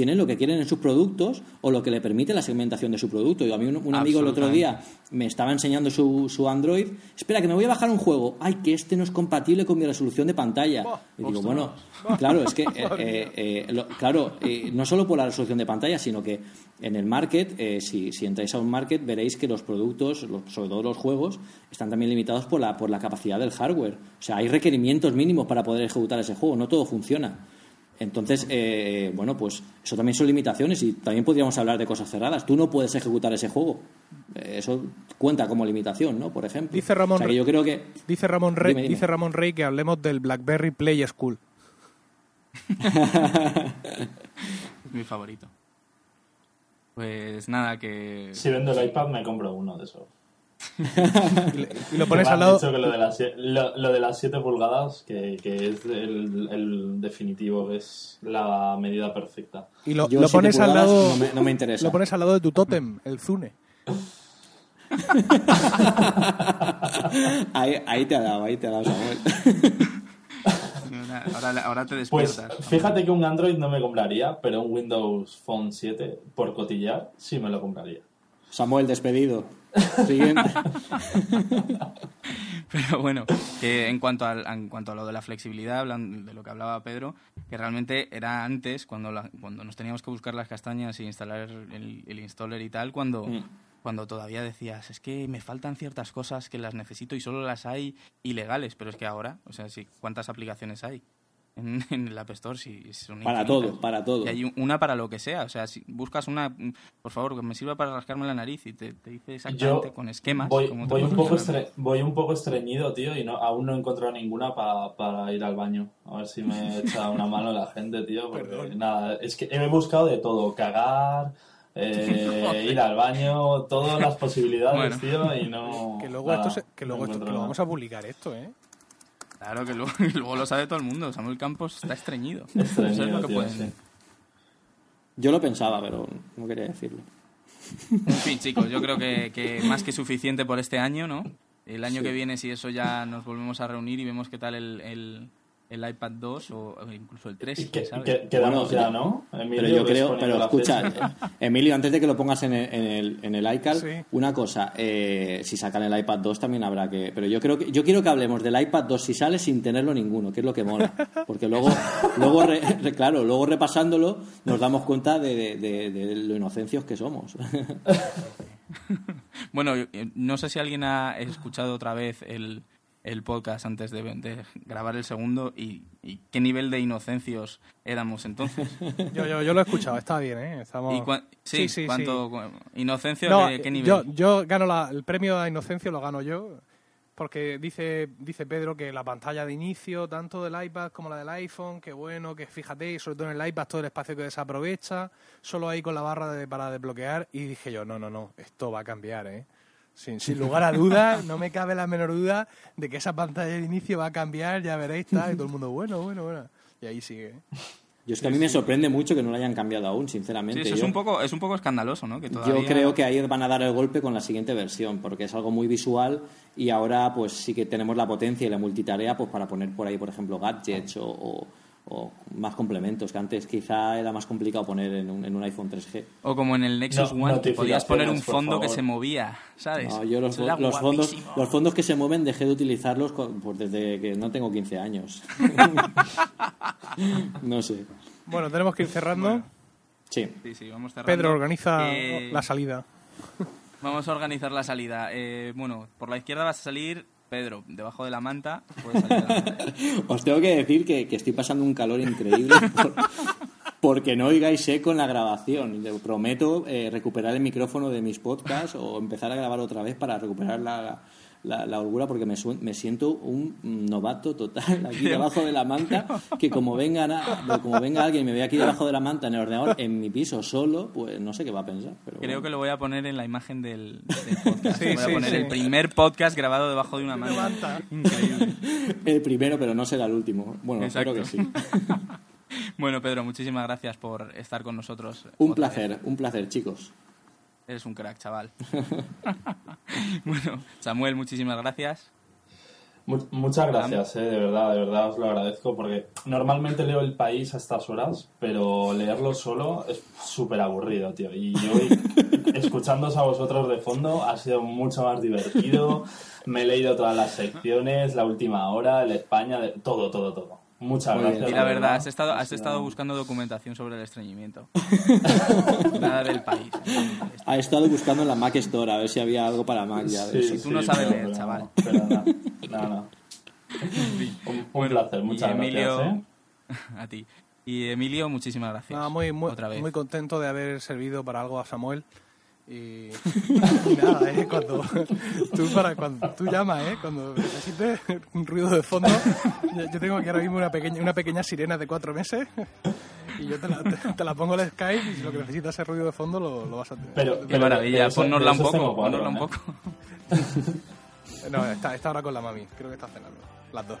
tienen lo que quieren en sus productos o lo que le permite la segmentación de su producto. Y a mí un, un amigo el otro día me estaba enseñando su, su Android. Espera, que me voy a bajar un juego. Ay, que este no es compatible con mi resolución de pantalla. y digo, bueno, claro, es que, eh, eh, eh, lo- claro, eh, no solo por la resolución de pantalla, sino que en el market, si, si entráis a un market, veréis que los productos, los- sobre todo los juegos, están también limitados por la, por la capacidad del hardware. O sea, hay requerimientos mínimos para poder ejecutar ese juego, no todo funciona. Entonces, eh, bueno, pues eso también son limitaciones y también podríamos hablar de cosas cerradas. Tú no puedes ejecutar ese juego. Eh, Eso cuenta como limitación, ¿no? Por ejemplo. Dice Ramón O sea, que yo creo que Dice Ramón Rey, Dime, dime. dice Ramón Rey que hablemos del BlackBerry Play School. Es mi favorito. Pues nada, que... Si vendo el iPad me compro uno de esos. Y, lo pones al lado. dicho que lo de las, lo, lo de las 7 pulgadas, que, que es el, el definitivo, que es la medida perfecta. Y lo, lo pones al lado. no me, no me interesa. Lo pones al lado de tu tótem, el Zune. ahí, ahí te ha dado, ahí te ha dado Samuel. Ahora, ahora te Pues despiertas. fíjate que un Android no me compraría, pero un Windows Phone 7 por cotillar sí me lo compraría. Samuel, despedido. Siguiente. Pero bueno, que en cuanto, al, en cuanto a lo de la flexibilidad, de lo que hablaba Pedro, que realmente era antes, cuando, la- cuando nos teníamos que buscar las castañas y instalar el, el installer y tal, cuando, Mm. cuando todavía decías, es que me faltan ciertas cosas que las necesito y solo las hay ilegales, pero es que ahora, o sea, sí, ¿cuántas aplicaciones hay en, en el App Store? Si son Para infinitas. todo, para todo. Y hay un- una para lo que sea, o sea, si buscas una, por favor, que me sirva para rascarme la nariz y te, te dice exactamente Yo con esquemas. voy, cómo te voy, un poco estre- voy un poco estreñido, tío, y no, aún no he encontrado ninguna pa- para ir al baño. A ver si me echa una mano la gente, tío. Porque nada, es que he buscado de todo: cagar, eh, ir al baño, todas las posibilidades, Bueno. tío, y no. Que luego, nada, esto se- que no luego esto- que lo vamos a publicar esto, ¿eh? Claro que luego, luego lo sabe todo el mundo. Samuel Campos está estreñido. Estreñido, Eso es lo que tío, pueden- sí. Yo lo pensaba, pero no quería decirlo. En fin, chicos, yo creo que, que más que suficiente por este año, ¿no? El año que viene, si eso ya nos volvemos a reunir y vemos qué tal el, el, el iPad 2 o, incluso el 3, Y quién que- sabe. que- quedamos Bueno, ya, ¿no? Emilio, pero yo creo, pero escucha, eh, Emilio, antes de que lo pongas en el, en el, en el iCal, Sí. una cosa, eh, si sacan el iPad 2 también habrá que... Pero yo creo que yo quiero que hablemos del iPad 2 si sale sin tenerlo ninguno, que es lo que mola. Porque luego, luego re- re- claro, luego repasándolo nos damos cuenta de, de- de- de lo inocencios que somos. Bueno, eh, no sé si alguien ha escuchado otra vez el, el podcast antes de, de grabar el segundo y, y qué nivel de inocencios éramos entonces. Yo, yo, yo lo he escuchado, está bien, ¿eh? Estamos... Y cua- sí, ¿cuánto, cu- inocencio, No, ¿qué, qué nivel? Yo, yo gano la- el premio a Inocencio, lo gano yo, porque dice, dice Pedro que la pantalla de inicio, tanto del iPad como la del iPhone, que bueno, que fíjate, sobre todo en el iPad todo el espacio que desaprovecha, solo ahí con la barra de, para desbloquear, y dije yo, no, no, no, esto va a cambiar, ¿eh? Sin, sin lugar a dudas, no me cabe la menor duda de que esa pantalla de inicio va a cambiar, ya veréis, tal, y todo el mundo, bueno, bueno, bueno. Y ahí sigue. Yo es que a mí me sorprende mucho que no lo hayan cambiado aún, Sí, sinceramente. es Yo- un poco, es un poco escandaloso, ¿no? Que Yo creo que ahí van a dar el golpe con la siguiente versión, porque es algo muy visual y ahora pues sí que tenemos la potencia y la multitarea pues para poner por ahí, por ejemplo, gadgets o, o- o más complementos, que antes quizá era más complicado poner en un, en un iPhone 3G. O como en el Nexus No, One, que podías poner un fondo que se movía, ¿sabes? No, yo los, fondos, los fondos que se mueven dejé de utilizarlos pues desde que no tengo 15 años. no sé. Bueno, tenemos que ir cerrando. Sí. Sí, sí, vamos cerrando. Pedro organiza Eh, la salida. Vamos a organizar la salida. Eh, bueno, por la izquierda vas a salir Pedro, debajo de la manta. Os tengo que decir que, estoy pasando un calor increíble por- porque no oigáis eco en la grabación. Prometo eh, recuperar el micrófono de mis podcasts o empezar a grabar otra vez para recuperar la, la, la holgura porque me, me siento un novato total aquí debajo de la manta que como venga, na- como venga alguien y me ve aquí debajo de la manta en el ordenador en mi piso solo, pues no sé qué va a pensar. Pero Creo bueno. que lo voy a poner en la imagen del, del podcast. Sí, voy a poner sí. el primer podcast grabado debajo de una manta. Increíble. El primero, pero no será el último. Bueno, Exacto. espero que sí. Bueno, Pedro, muchísimas gracias por estar con nosotros. Un vez. placer, un placer, chicos. Eres un crack, chaval. bueno, Samuel, muchísimas gracias. Mu- Muchas gracias, eh, de verdad, de verdad os lo agradezco porque normalmente leo El País a estas horas, pero leerlo solo es súper aburrido, tío. Y hoy, escuchándoos a vosotros de fondo, ha sido mucho más divertido. Me he leído todas las secciones, la última hora, el España, todo, todo, todo. Muchas Muy gracias. bien. Y la verdad, has estado, Ha has sido- estado buscando documentación sobre el estreñimiento. Nada del país. Ha estado buscando en la Mac Store a ver si había algo para Mac ya. de Sí, eso. tú no sabes pero- leer, pero chaval. no, Pero no. Un, un Bueno, placer, y muchas Emilio, gracias. ¿eh? A ti. Y Emilio, muchísimas gracias. Nada, muy, muy, Otra vez. muy contento de haber servido para algo a Samuel. Y, y nada, ¿eh? Cuando tú, para, cuando tú llamas, ¿eh? Cuando necesites un ruido de fondo, yo, yo tengo aquí ahora mismo una pequeña, una pequeña sirena de cuatro meses y yo te la, te, te la pongo en el Skype y si lo que necesitas es ruido de fondo lo, lo vas a tener. Pero- Qué maravilla, ponnosla un poco, ponnosla un poco. No, está, está ahora con la mami, creo que está cenando, las dos.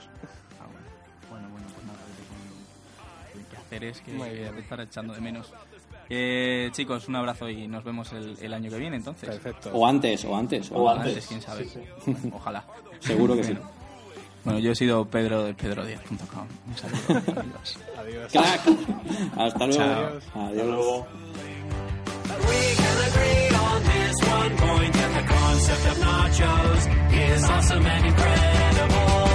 Ah, bueno. Bueno, bueno, pues nada, vete con el quehaceres que Muy bien. te estará echando de menos. Eh, chicos, un abrazo y nos vemos el, el año que viene entonces. Perfecto. O antes, o antes. O O antes. antes. quién sabe. Sí, Ojalá. Seguro que sí. Bueno, yo he sido Pedro de pedro10.com. Un saludo. Adiós. Adiós. ¡Crack! Hasta luego. Chao. Hasta Adiós. luego. Concept of nachos is awesome and incredible.